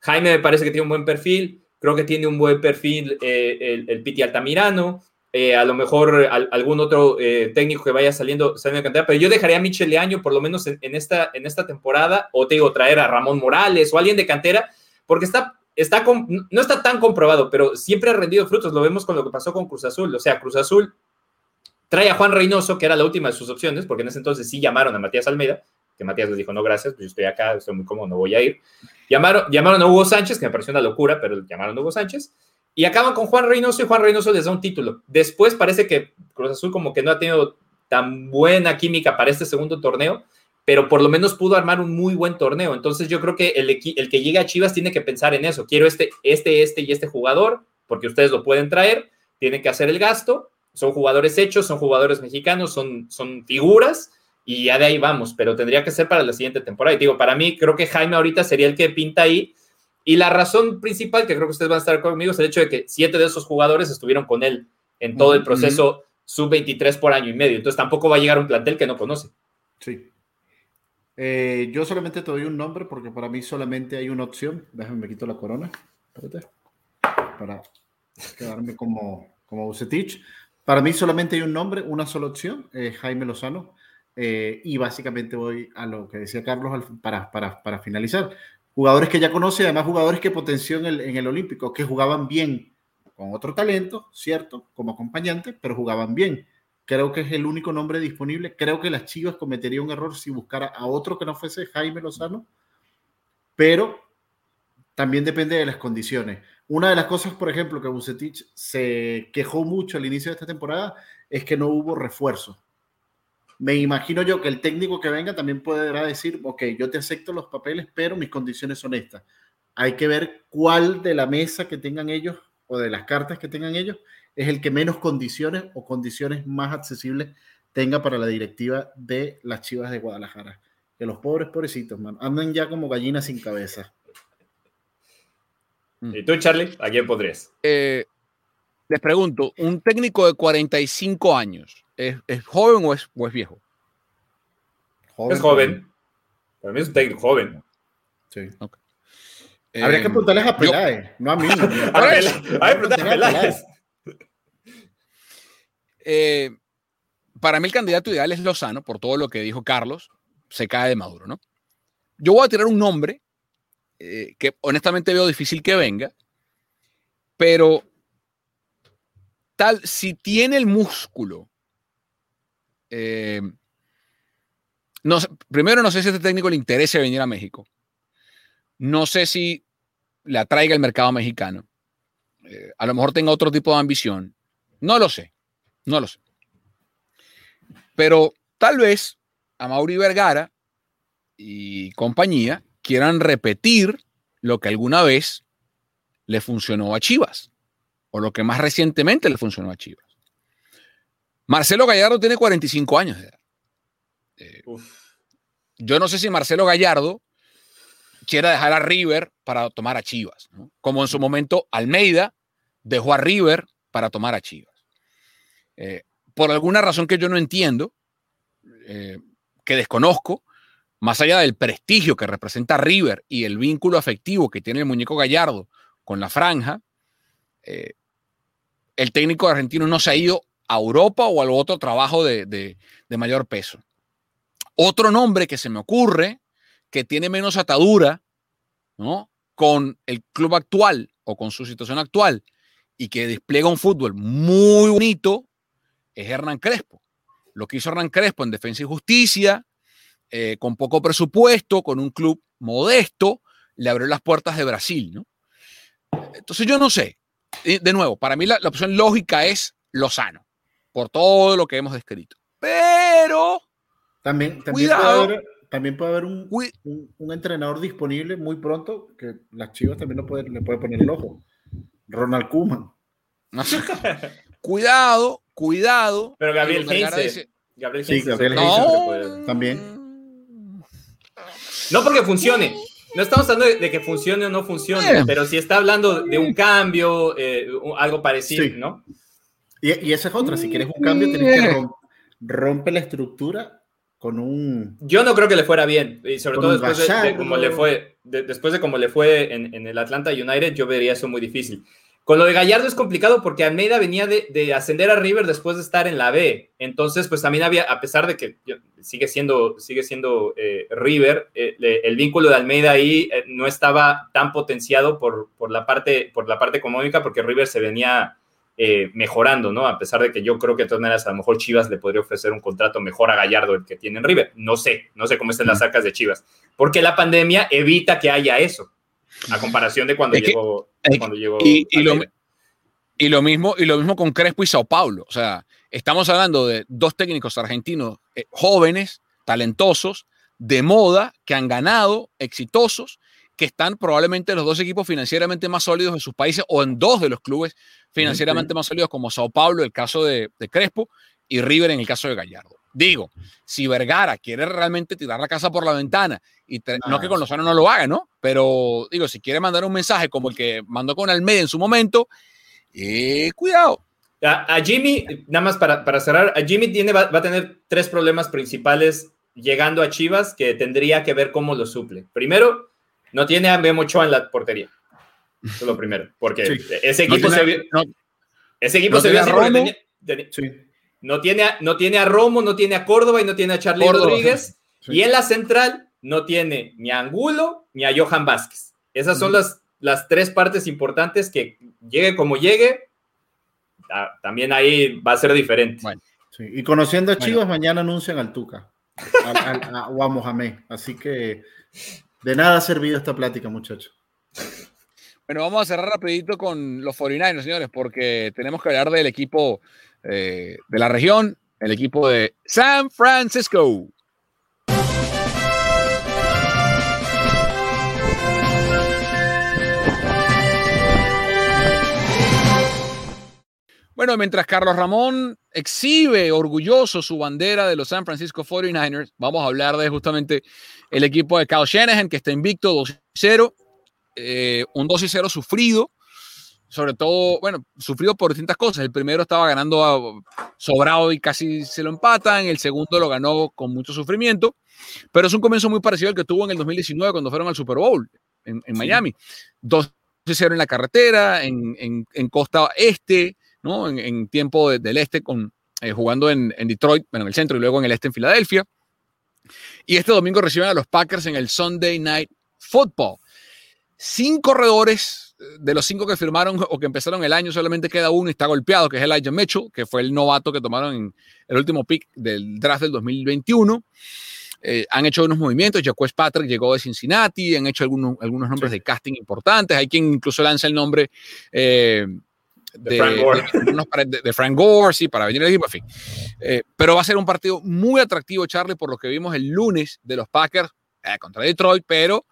Jaime me parece que tiene un buen perfil, creo que tiene un buen perfil eh, el, el Piti Altamirano, eh, a lo mejor algún otro eh, técnico que vaya saliendo, saliendo de cantera, pero yo dejaría a Michel Leaño por lo menos en, esta, en esta temporada, o te digo, traer a Ramón Morales o alguien de cantera, porque está, está no está tan comprobado, pero siempre ha rendido frutos, lo vemos con lo que pasó con Cruz Azul, o sea, Cruz Azul trae a Juan Reynoso, que era la última de sus opciones, porque en ese entonces sí llamaron a Matías Almeida, que Matías les dijo, no, gracias, pues yo estoy acá, estoy muy cómodo, no voy a ir. Llamaron, llamaron a Hugo Sánchez, que me pareció una locura, pero llamaron a Hugo Sánchez, y acaban con Juan Reynoso y Juan Reynoso les da un título. Después parece que Cruz Azul como que no ha tenido tan buena química para este segundo torneo, pero por lo menos pudo armar un muy buen torneo. Entonces yo creo que el, el que llega a Chivas tiene que pensar en eso. Quiero este, este, este y este jugador, porque ustedes lo pueden traer, tienen que hacer el gasto. Son jugadores hechos, son jugadores mexicanos, son, son figuras y ya de ahí vamos, pero tendría que ser para la siguiente temporada. Y digo, para mí creo que Jaime ahorita sería el que pinta ahí y la razón principal, que creo que ustedes van a estar conmigo, es el hecho de que siete de esos jugadores estuvieron con él en todo el proceso sub-23 por año y medio. Entonces tampoco va a llegar un plantel que no conoce. Sí. Eh, yo solamente te doy un nombre porque para mí solamente hay una opción. Déjame, me quito la corona. Espérate. Para quedarme como, como Bucetich. Para mí solamente hay un nombre, una sola opción, Jaime Lozano. Eh, y básicamente voy a lo que decía Carlos para, para, para finalizar jugadores que ya conoce, además jugadores que potenció en el, en el Olímpico, que jugaban bien con otro talento, cierto, como acompañante, pero jugaban bien. Creo que es el único nombre disponible. Creo que las Chivas cometería un error si buscara a otro que no fuese Jaime Lozano, pero también depende de las condiciones. Una de las cosas, por ejemplo, que Bucetich se quejó mucho al inicio de esta temporada es que no hubo refuerzo me imagino yo que el técnico que venga también podrá decir, ok, yo te acepto los papeles, pero mis condiciones son estas. Hay que ver cuál de la mesa que tengan ellos o de las cartas que tengan ellos, es el que menos condiciones o condiciones más accesibles tenga para la directiva de las Chivas de Guadalajara. Que los pobres pobrecitos, man, andan ya como gallinas sin cabeza. ¿Y tú, Charlie? ¿A quién podrías? Eh, les pregunto, ¿un técnico de 45 años es, es joven o es, o es viejo? es joven. Para mí es un técnico joven. Sí. Ok. Habría que Eh, preguntarles a yo- Peláez, no a mí. A ver, a ver, preguntale a Peláez. eh, para mí el candidato ideal es Lozano, por todo lo que dijo Carlos, se cae de Maduro, ¿no? Yo voy a tirar un nombre eh, que honestamente veo difícil que venga, pero tal, si tiene el músculo, eh, primero no sé si a este técnico le interesa venir a México, no sé si le atraiga el mercado mexicano, Eh, a lo mejor tenga otro tipo de ambición, no lo sé, no lo sé. Pero tal vez a Mauri Vergara y compañía quieran repetir lo que alguna vez le funcionó a Chivas, o lo que más recientemente le funcionó a Chivas. Marcelo Gallardo tiene 45 años de edad. Eh, yo no sé si Marcelo Gallardo quiera dejar a River para tomar a Chivas, ¿no? como en su momento Almeida dejó a River para tomar a Chivas. Eh, por alguna razón que yo no entiendo, eh, que desconozco, más allá del prestigio que representa River y el vínculo afectivo que tiene el muñeco Gallardo con la franja, eh, el técnico argentino no se ha ido a Europa o a otro trabajo de, de- mayor peso. Otro nombre que se me ocurre, que tiene menos atadura ¿no? con el club actual o con su situación actual y que despliega un fútbol muy bonito, es Hernán Crespo. Lo que hizo Hernán Crespo en Defensa y Justicia, eh, con poco presupuesto, con un club modesto, le abrió las puertas de Brasil. ¿no? Entonces yo no sé. De nuevo, para mí la, la opción lógica es Lozano, por todo lo que hemos descrito. Pero, También, también, Cuidado. puede haber, también puede haber un, un, un entrenador disponible muy pronto que las Chivas también lo pueden, le puede poner el ojo. Ronald Koeman. cuidado, cuidado. Pero Gabriel Heinze. Gabriel Sí, Gabriel Heinze. No, puede- También. No porque funcione. No estamos hablando de, de que funcione o no funcione, Bien. pero si está hablando de un cambio, eh, un- algo parecido, Sí. ¿no? Y, y esa es otra. Si quieres un cambio, tienes que rom- rompe la estructura con un. Yo no creo que le fuera bien, y sobre Con todo después de, de cómo le fue, de- después de cómo le fue en, en el Atlanta United, yo vería eso muy difícil. Con lo de Gallardo es complicado porque Almeida venía de, de ascender a River después de estar en la B. Entonces, pues también había, a pesar de que sigue siendo, sigue siendo eh, River, eh, le- el vínculo de Almeida ahí eh, no estaba tan potenciado por, por, la parte, por la parte económica porque River se venía eh, mejorando, ¿no? A pesar de que yo creo que de todas maneras a lo mejor Chivas le podría ofrecer un contrato mejor a Gallardo el que tiene en River. No sé, no sé cómo están las arcas de Chivas. Porque la pandemia evita que haya eso, a comparación de cuando Es llegó. es que- cuando llegó Y, y lo, Almeida. y, lo mismo, y lo mismo con Crespo y Sao Paulo. O sea, estamos hablando de dos técnicos argentinos eh, jóvenes, talentosos, de moda, que han ganado, exitosos, que están probablemente en los dos equipos financieramente más sólidos de sus países o en dos de los clubes financieramente más sólidos como Sao Paulo, el caso de, de Crespo, y River en el caso de Gallardo. Digo, si Vergara quiere realmente tirar la casa por la ventana, y te- no que con Lozano no lo haga, ¿no? Pero digo, si quiere mandar un mensaje como el que mandó con Almeida en su momento, eh, cuidado. A, a Jimmy, nada más para, para cerrar, a Jimmy tiene, va, va a tener tres problemas principales llegando a Chivas que tendría que ver cómo lo suple. Primero, no tiene a Memo Ochoa en la portería. Eso es lo primero, porque Sí. ese No equipo tiene- se vio, no- ese equipo no se vio tiene así a Romo. tenía- tenía- Sí. no, tiene a, no tiene a Romo, no tiene a Córdoba y no tiene a Charlie Córdoba. Rodríguez. Sí. Y en la central no tiene ni a Angulo ni a Johan Vázquez. Esas son las, las tres partes importantes que llegue como llegue, ta- también ahí va a ser diferente. Bueno. Sí, Y conociendo a Bueno. Chivas, mañana anuncian al Tuca al- a- o a Mohamed. Así que de nada ha servido esta plática, muchachos. Bueno, vamos a cerrar rapidito con los 49ers, señores, porque tenemos que hablar del equipo eh, de la región, el equipo de San Francisco. Bueno, mientras Carlos Ramón exhibe orgulloso su bandera de los San Francisco 49ers, vamos a hablar de justamente el equipo de Kyle Shanahan, que está invicto 2-0, eh, un 2-0 sufrido, sobre todo, bueno, sufrido por distintas cosas. El primero estaba ganando sobrado y casi se lo empatan, el segundo lo ganó con mucho sufrimiento, pero es un comienzo muy parecido al que tuvo en el 2019 cuando fueron al Super Bowl en, Miami. 2-0 en la carretera, en, en costa este ¿no? En, tiempo del este, con, eh, jugando en, Detroit, bueno, en el centro y luego en el este en Filadelfia. Y este domingo reciben a los Packers en el Sunday Night Football. Cinco corredores, eh, de los cinco que firmaron o que empezaron el año, solamente queda uno y está golpeado, que es Elijah Mitchell, que fue el novato que tomaron en el último pick del draft del 2021. Eh, han hecho unos movimientos. Jacques Patrick llegó de Cincinnati, han hecho algunos, algunos nombres de casting importantes. Hay quien incluso lanza el nombre de, Frank Gore. De, Frank Gore, sí, para venir al equipo, en fin. Eh, pero va a ser un partido muy atractivo, Charlie, por lo que vimos el lunes de los Packers eh, contra Detroit, pero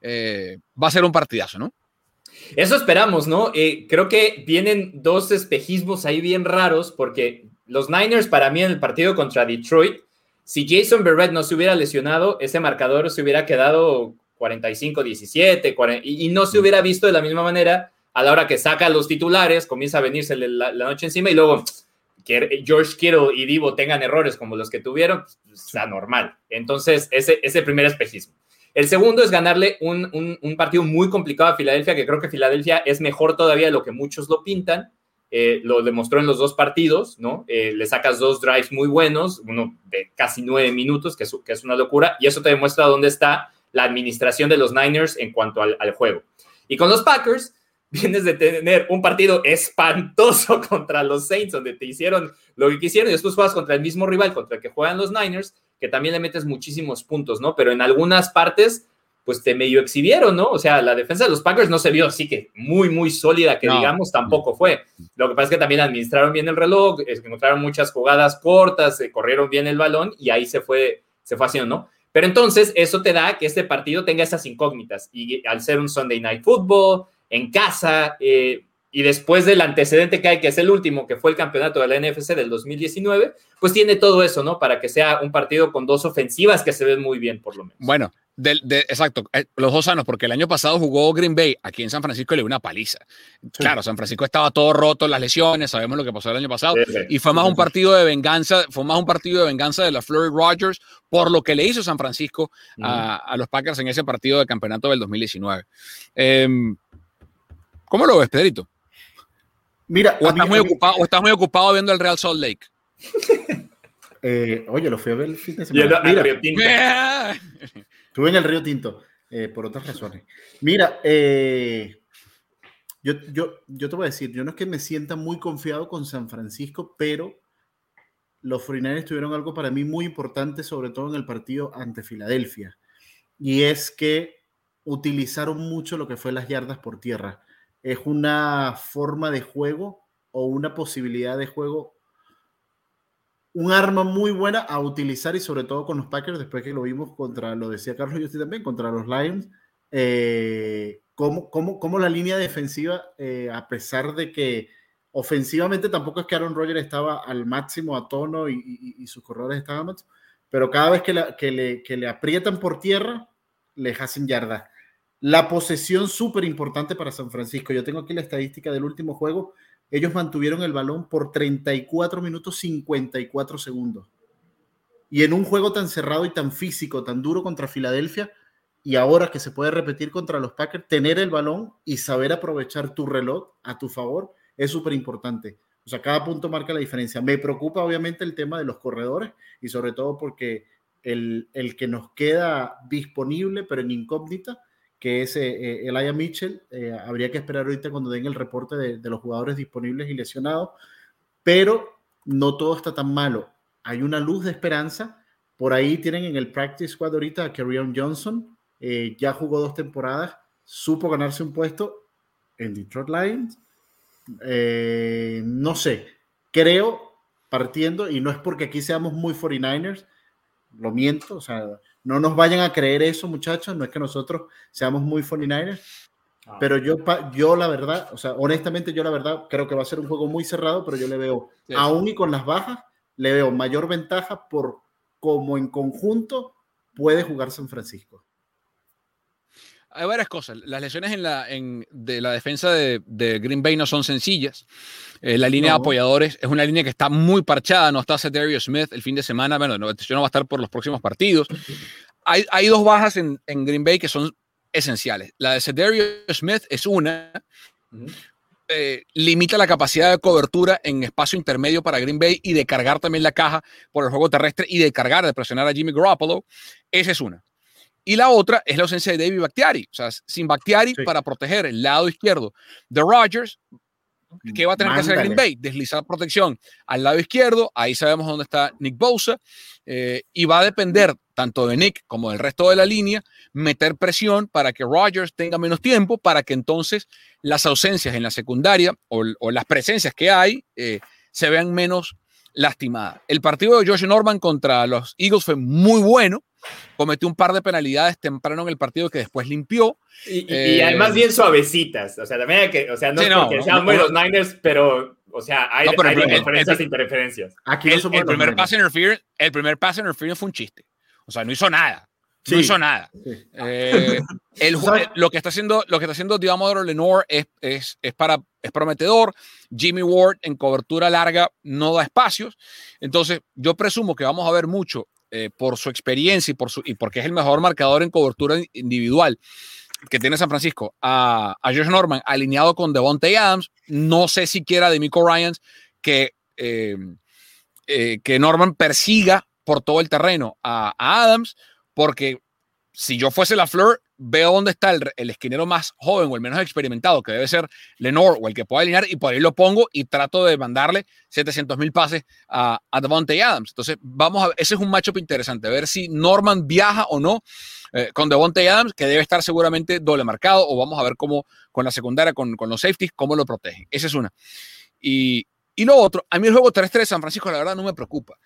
eh, va a ser un partidazo, ¿no? Eso esperamos, ¿no? creo que vienen dos espejismos ahí bien raros, porque los Niners, para mí, en el partido contra Detroit, si Jason Barrett no se hubiera lesionado, ese marcador se hubiera quedado 45-17 y no se hubiera visto de la misma manera a la hora que saca los titulares, comienza a venirse la, noche encima y luego que George Kittle y Divo tengan errores como los que tuvieron, pues, está normal. Entonces, ese es el primer espejismo. El segundo es ganarle un, partido muy complicado a Filadelfia, que creo que Filadelfia es mejor todavía de lo que muchos lo pintan. Eh, lo demostró en los dos partidos, ¿no? Eh, le sacas dos drives muy buenos, uno de casi nueve minutos, que es, que es una locura, y eso te demuestra dónde está la administración de los Niners en cuanto al, al juego. Y con los Packers, vienes de tener un partido espantoso contra los Saints, donde te hicieron lo que quisieron, y después juegas contra el mismo rival contra el que juegan los Niners, que también le metes muchísimos puntos, ¿no? Pero en algunas partes, pues te medio exhibieron, ¿no? O sea, la defensa de los Packers no se vio así que muy, muy sólida, que digamos, tampoco fue. Lo que pasa es que también administraron bien el reloj, encontraron muchas jugadas cortas, corrieron bien el balón y ahí se fue, se fue haciendo, ¿no? Pero entonces eso te da que este partido tenga esas incógnitas y al ser un Sunday Night Football, en casa, eh, y después del antecedente que hay, que es el último, que fue el campeonato de la NFC del 2019, pues tiene todo eso, ¿no? Para que sea un partido con dos ofensivas que se ven muy bien, por lo menos. Bueno, de, exacto, eh, los dos años, porque el año pasado jugó Green Bay aquí en San Francisco y le dio una paliza. Claro, San Francisco estaba todo roto, las lesiones, sabemos lo que pasó el año pasado, y fue más un partido de venganza, fue más un partido de venganza de la Florida Rogers por lo que le hizo San Francisco a, los Packers en ese partido de campeonato del 2019. Eh, em, ¿Cómo lo ves, Pedrito? Mira, o estás, muy ocupado, o estás muy ocupado viendo el Real Salt Lake. Eh, oye, lo fui a ver el fin de semana. Mira, Río Tinto. Estuve en el Río Tinto, eh, por otras razones. Mira, eh, yo, yo, yo te voy a decir, yo no es que me sienta muy confiado con San Francisco, pero los 49 tuvieron algo para mí muy importante, sobre todo en el partido ante Filadelfia, y es que utilizaron mucho lo que fue las yardas por tierra es una forma de juego o una posibilidad de juego, un arma muy buena a utilizar y sobre todo con los Packers, después que lo vimos contra, lo decía Carlos y también, contra los Lions, eh, como, la línea defensiva, eh, a pesar de que ofensivamente tampoco es que Aaron Rodgers estaba al máximo a tono y, sus corredores estaban pero cada vez que, le, que le aprietan por tierra, le hacen yardas. La posesión súper importante para San Francisco. Yo tengo aquí la estadística del último juego. Ellos mantuvieron el balón por 34 minutos 54 segundos. Y en un juego tan cerrado y tan físico, tan duro contra Filadelfia, y ahora que se puede repetir contra los Packers, tener el balón y saber aprovechar tu reloj a tu favor es súper importante. O sea, cada punto marca la diferencia. Me preocupa obviamente el tema de los corredores y sobre todo porque el, el que nos queda disponible, pero en incógnita, que es eh, Aya Mitchell. Eh, habría que esperar ahorita cuando den el reporte de, los jugadores disponibles y lesionados, pero no todo está tan malo. Hay una luz de esperanza. Por ahí tienen en el practice squad ahorita a Kerryon Johnson. Eh, ya jugó dos temporadas, supo ganarse un puesto en Detroit Lions. no sé, creo, partiendo, y no es porque aquí seamos muy 49ers, lo miento, o sea, no nos vayan a creer eso, muchachos. No es que nosotros seamos muy 49ers, Ah. Pero yo, yo la verdad, o sea, honestamente yo la verdad creo que va a ser un juego muy cerrado, pero yo le veo, aún y con las bajas, le veo mayor ventaja por cómo en conjunto puede jugar San Francisco. Hay varias cosas. Las lesiones en la, en, de la defensa de, Green Bay no son sencillas. Eh, la línea de apoyadores es una línea que está muy parchada. No está Cedarius Smith el fin de semana. Bueno, no, no va a estar por los próximos partidos. Hay, hay dos bajas en, en, Green Bay que son esenciales. La de Cedarius Smith es una. Eh, limita la capacidad de cobertura en espacio intermedio para Green Bay y de cargar también la caja por el juego terrestre y de cargar, de presionar a Jimmy Garoppolo. Esa es una. Y la otra es la ausencia de David Bakhtiari. O sea, sin Bakhtiari para proteger el lado izquierdo de Rodgers, ¿qué va a tener que hacer Green Bay? Deslizar protección al lado izquierdo. Ahí sabemos dónde está Nick Bosa. Eh, y va a depender tanto de Nick como del resto de la línea, meter presión para que Rodgers tenga menos tiempo, para que entonces las ausencias en la secundaria o, las presencias que hay eh, se vean menos lastimadas. El partido de Josh Norman contra los Eagles fue muy bueno cometió un par de penalidades temprano en el partido que después limpió. Y, eh, además bien suavecitas. O sea, también hay que, o sea, no es porque sean buenos Niners, pero, o sea, hay, diferencias e interferencias. Aquí el, primer pass interference, el primer pass interference fue un chiste. O sea, no hizo nada. No hizo nada. Eh, el, lo, que está haciendo, lo que está haciendo Diamond Lenore es, es, es, para, es prometedor. Jimmy Ward en cobertura larga no da espacios. Entonces, yo presumo que vamos a ver mucho eh, por su experiencia y, por su, y porque es el mejor marcador en cobertura individual que tiene San Francisco, a, a Josh Norman alineado con Devontae Adams, no sé siquiera de Miko Ryans que, eh, eh, que Norman persiga por todo el terreno a, a Adams, porque si yo fuese la Fleur, veo dónde está el, esquinero más joven o el menos experimentado, que debe ser Lenore o el que pueda alinear, y por ahí lo pongo y trato de mandarle 700 mil pases a, a Devontae Adams. Entonces, vamos a ese es un matchup interesante, ver si Norman viaja o no eh, con Devontae Adams, que debe estar seguramente doble marcado, o vamos a ver cómo con la secundaria, con, con los safeties, cómo lo protegen. Esa es una. Y, y lo otro, a mí el juego 3-3 de San Francisco, la verdad, no me preocupa.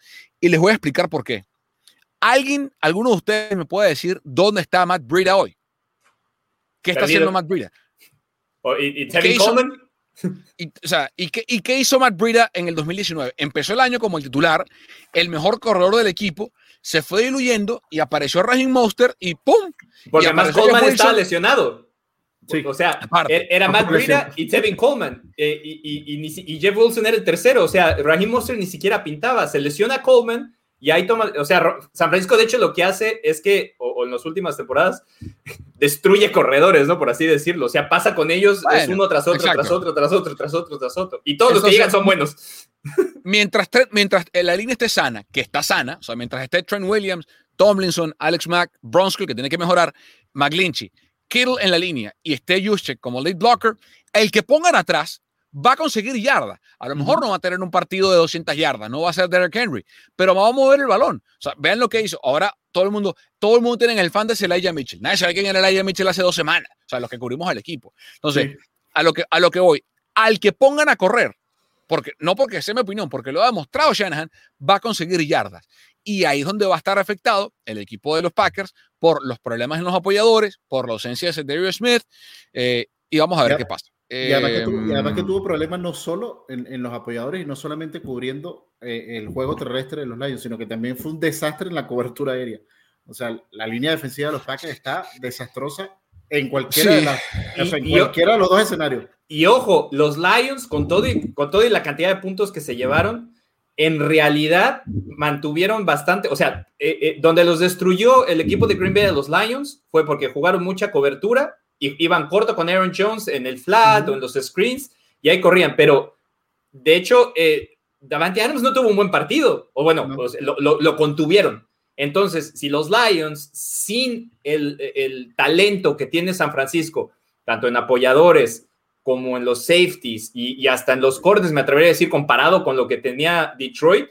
Y les voy a explicar por qué. ¿Alguien, alguno de ustedes me puede decir dónde está Matt Breida hoy? ¿Qué está haciendo Matt Breida? ¿Y, Tevin Coleman? Y, o sea, ¿y, qué, ¿Y qué hizo Matt Breida en el 2019? Empezó el año como el titular, el mejor corredor del equipo, se fue diluyendo y apareció Raheem Monster y ¡pum! Porque además Coleman estaba lesionado. Sí. O sea, e-, era Matt Breida y Tevin Coleman. Eh, y, y, Jeff Wilson era el tercero. O sea, Raheem Monster ni siquiera pintaba. Se lesiona Coleman y ahí toma, o sea, San Francisco de hecho lo que hace es que, o, en las últimas temporadas, destruye corredores, ¿no? Por así decirlo. O sea, pasa con ellos, es uno tras otro, tras otro, tras otro, tras otro, tras otro. Y todos los que llegan son buenos. Mientras, mientras la línea esté sana, que está sana, o sea, mientras esté Trent Williams, Tomlinson, Alex Mack, Bronskill, que tiene que mejorar, McGlinchy, Kittle en la línea y esté Juszczyk como late blocker, el que pongan atrás va a conseguir yardas. A lo mejor no va a tener un partido de 200 yardas, no va a ser Derek Henry, pero va a mover el balón. O sea, vean lo que hizo. Ahora todo el mundo, todo el mundo tiene en el fan de Elijah Mitchell. Nadie sabe quién era Elijah Mitchell hace dos semanas. O sea, los que cubrimos al equipo. Entonces, a, lo que, a lo que voy, al que pongan a correr, porque no porque sea mi opinión, porque lo ha demostrado Shanahan, va a conseguir yardas. Y ahí es donde va a estar afectado el equipo de los Packers por los problemas en los apoyadores, por la ausencia de Darius Smith, eh, y vamos a ver qué pasa. Y además, que tuvo, em, problemas no solo en, los apoyadores y no solamente cubriendo eh, el juego terrestre de los Lions, sino que también fue un desastre en la cobertura aérea. O sea, la línea defensiva de los Packers está desastrosa en cualquiera, de, cualquiera de los dos escenarios. Y ojo, los Lions, con todo, y, con todo y la cantidad de puntos que se llevaron, en realidad mantuvieron bastante, o sea, eh, eh, donde los destruyó el equipo de Green Bay de los Lions fue porque jugaron mucha cobertura iban corto con Aaron Jones en el flat o en los screens y ahí corrían, pero de hecho, eh, Davante Adams no tuvo un buen partido, o bueno, pues, lo, contuvieron. Entonces, si los Lions, sin el, talento que tiene San Francisco, tanto en apoyadores como en los safeties y, hasta en los cortes, me atrevería a decir, comparado con lo que tenía Detroit,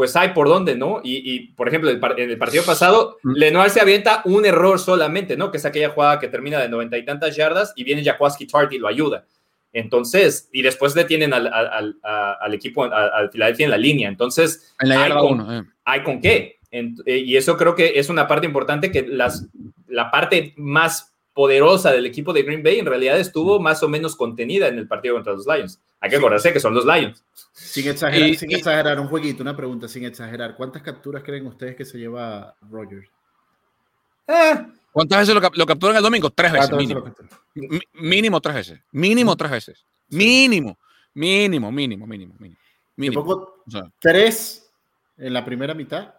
pues hay por dónde, ¿no? Y, por ejemplo, en el partido pasado. Lenoir se avienta un error solamente, ¿no? Que es aquella jugada que termina de noventa y tantas yardas y viene Jaquaski Tart y lo ayuda. Entonces, y después detienen al, al, equipo, al Philadelphia en la línea. Entonces, hay, con, eh. hay, con, qué. Eh, y eso creo que es una parte importante que las, la parte más poderosa del equipo de Green Bay en realidad estuvo más o menos contenida en el partido contra los Lions. Hay que acordarse que son los Lions. Sin exagerar, sin exagerar, un jueguito, una pregunta, sin exagerar. ¿Cuántas capturas creen ustedes que se lleva Rogers? Eh, ¿Cuántas veces lo, lo capturan el domingo? Tres veces, mínimo. Mi- Mínimo tres veces. Mínimo tres veces. Mínimo. Mínimo, mínimo, mínimo, mínimo. Yo mínimo. pongo O sea, tres en la primera mitad,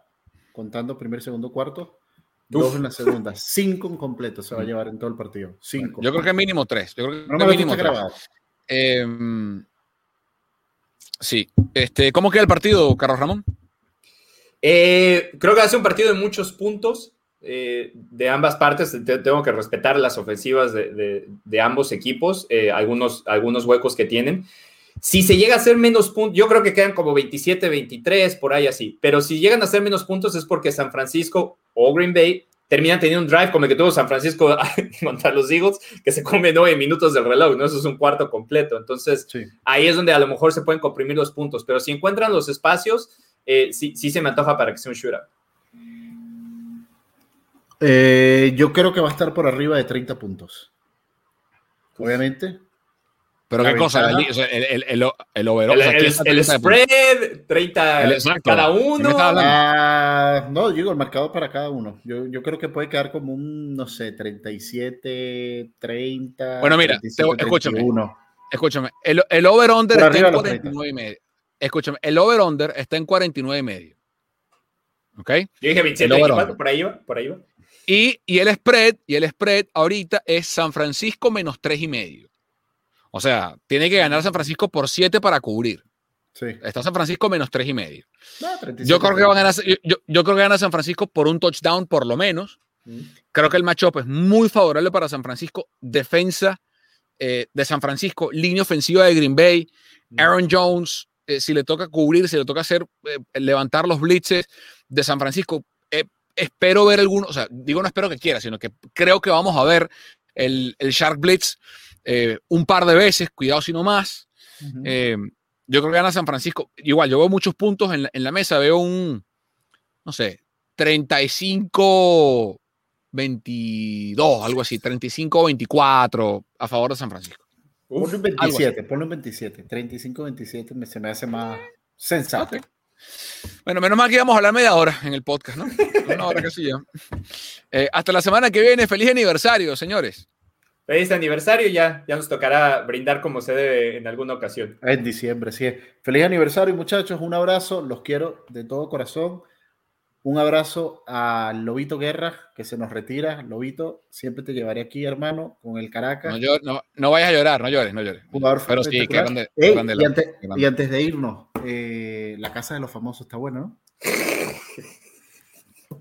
contando primer, segundo, cuarto. Dos en la segunda. Cinco en completo se va a llevar en todo el partido. Cinco. yo creo que mínimo tres. Yo creo que no me mínimo tres. Eh, sí. Este, ¿Cómo queda el partido, Carlos Ramón? Eh, creo que ser un partido de muchos puntos eh, de ambas partes. Te- tengo que respetar las ofensivas de ambos equipos, eh, algunos, algunos huecos que tienen. Si se llega a hacer menos puntos, yo creo que quedan como 27, 23, por ahí así. Pero si llegan a hacer menos puntos es porque San Francisco o Green Bay terminan teniendo un drive como el que tuvo San Francisco contra los Eagles, que se come nueve minutos del reloj, ¿no? Eso es un cuarto completo. Entonces, Sí. ahí es donde a lo mejor se pueden comprimir los puntos. Pero si encuentran los espacios, eh, sí, sí se me antoja para que sea un shootout. Eh, yo creo que va a estar por arriba de 30 puntos. Obviamente. Pero La qué cosa, el, el, el, el, el overall, El, o sea, el- ¿quién está el 30 puntos? spread, 30 El- exacto. cada ¿Qué me uno. Ah, no, digo, el marcador para cada uno. Yo, yo creo que puede quedar como un, no sé, 37, 30. Bueno, mira, 37, te- escúchame. 31. Escúchame, el, el over-under está en de los 30. 49 y medio. Escúchame, el over-under está en 49 y medio. ¿Ok? Yo dije 27, El over 24, por ahí va, por ahí va. Y, y el spread, y el spread ahorita es San Francisco menos 3 y medio. O sea, tiene que ganar San Francisco por 7 para cubrir. Sí. Está San Francisco menos 3 y medio. No, 37, Yo creo que va a ganar, yo, creo que gana San Francisco por un touchdown por lo menos. Creo que el matchup es muy favorable para San Francisco. Defensa eh, de San Francisco, línea ofensiva de Green Bay, Aaron Jones, eh, si le toca cubrir, si le toca hacer, eh, levantar los blitzes de San Francisco. espero ver alguno, o sea, digo no espero que quiera, sino que creo que vamos a ver el, el Shark Blitz eh, un par de veces, cuidado si no más. Eh, yo creo que gana San Francisco. Igual, yo veo muchos puntos en la, en la mesa. Veo un, no sé, 35, 22, algo así, 35, 24 a favor de San Francisco. Ponle un algo así. 27, ponle un 27. 35, 27 me, se me hace más sensato. Bueno, menos mal que íbamos a hablar media hora en el podcast, ¿no? Una hora casi ya. Eh, hasta la semana que viene. Feliz aniversario, señores. Feliz aniversario, ya, ya nos tocará brindar como se debe en alguna ocasión. En diciembre, sí. Feliz aniversario, muchachos. Un abrazo. Los quiero de todo corazón. Un abrazo a Lobito Guerra, que se nos retira. Lobito, siempre te llevaré aquí, hermano, con el Caracas. No, yo- no, no vayas a llorar, no llores, no llores. Jugador Pero sí, que espectacular. grande. Ey, grande y, antes, grande. y antes de irnos, eh, la casa de los famosos está buena, ¿no?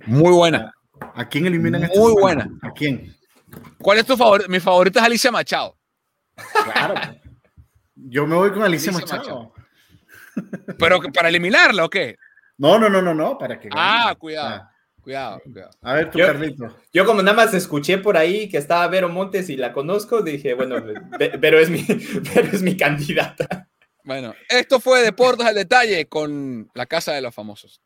Muy buena. ¿A quién eliminan esta Muy semana? buena. ¿A quién? ¿Cuál es tu favorito? Mi favorita es Alicia Machado. Claro. Yo me voy con Alicia Alicia Machado. ¿Pero para eliminarla o qué? No, no, no, no, no, para que Ah, gane. cuidado. Ah, Cuidado, cuidado. A ver, tú, Yo- Carlito. Yo como nada más escuché por ahí que estaba Vero Montes y la conozco, dije, bueno, Ve- Vero es mi, Vero es mi candidata. Bueno, esto fue Deportes al Detalle con la Casa de los Famosos.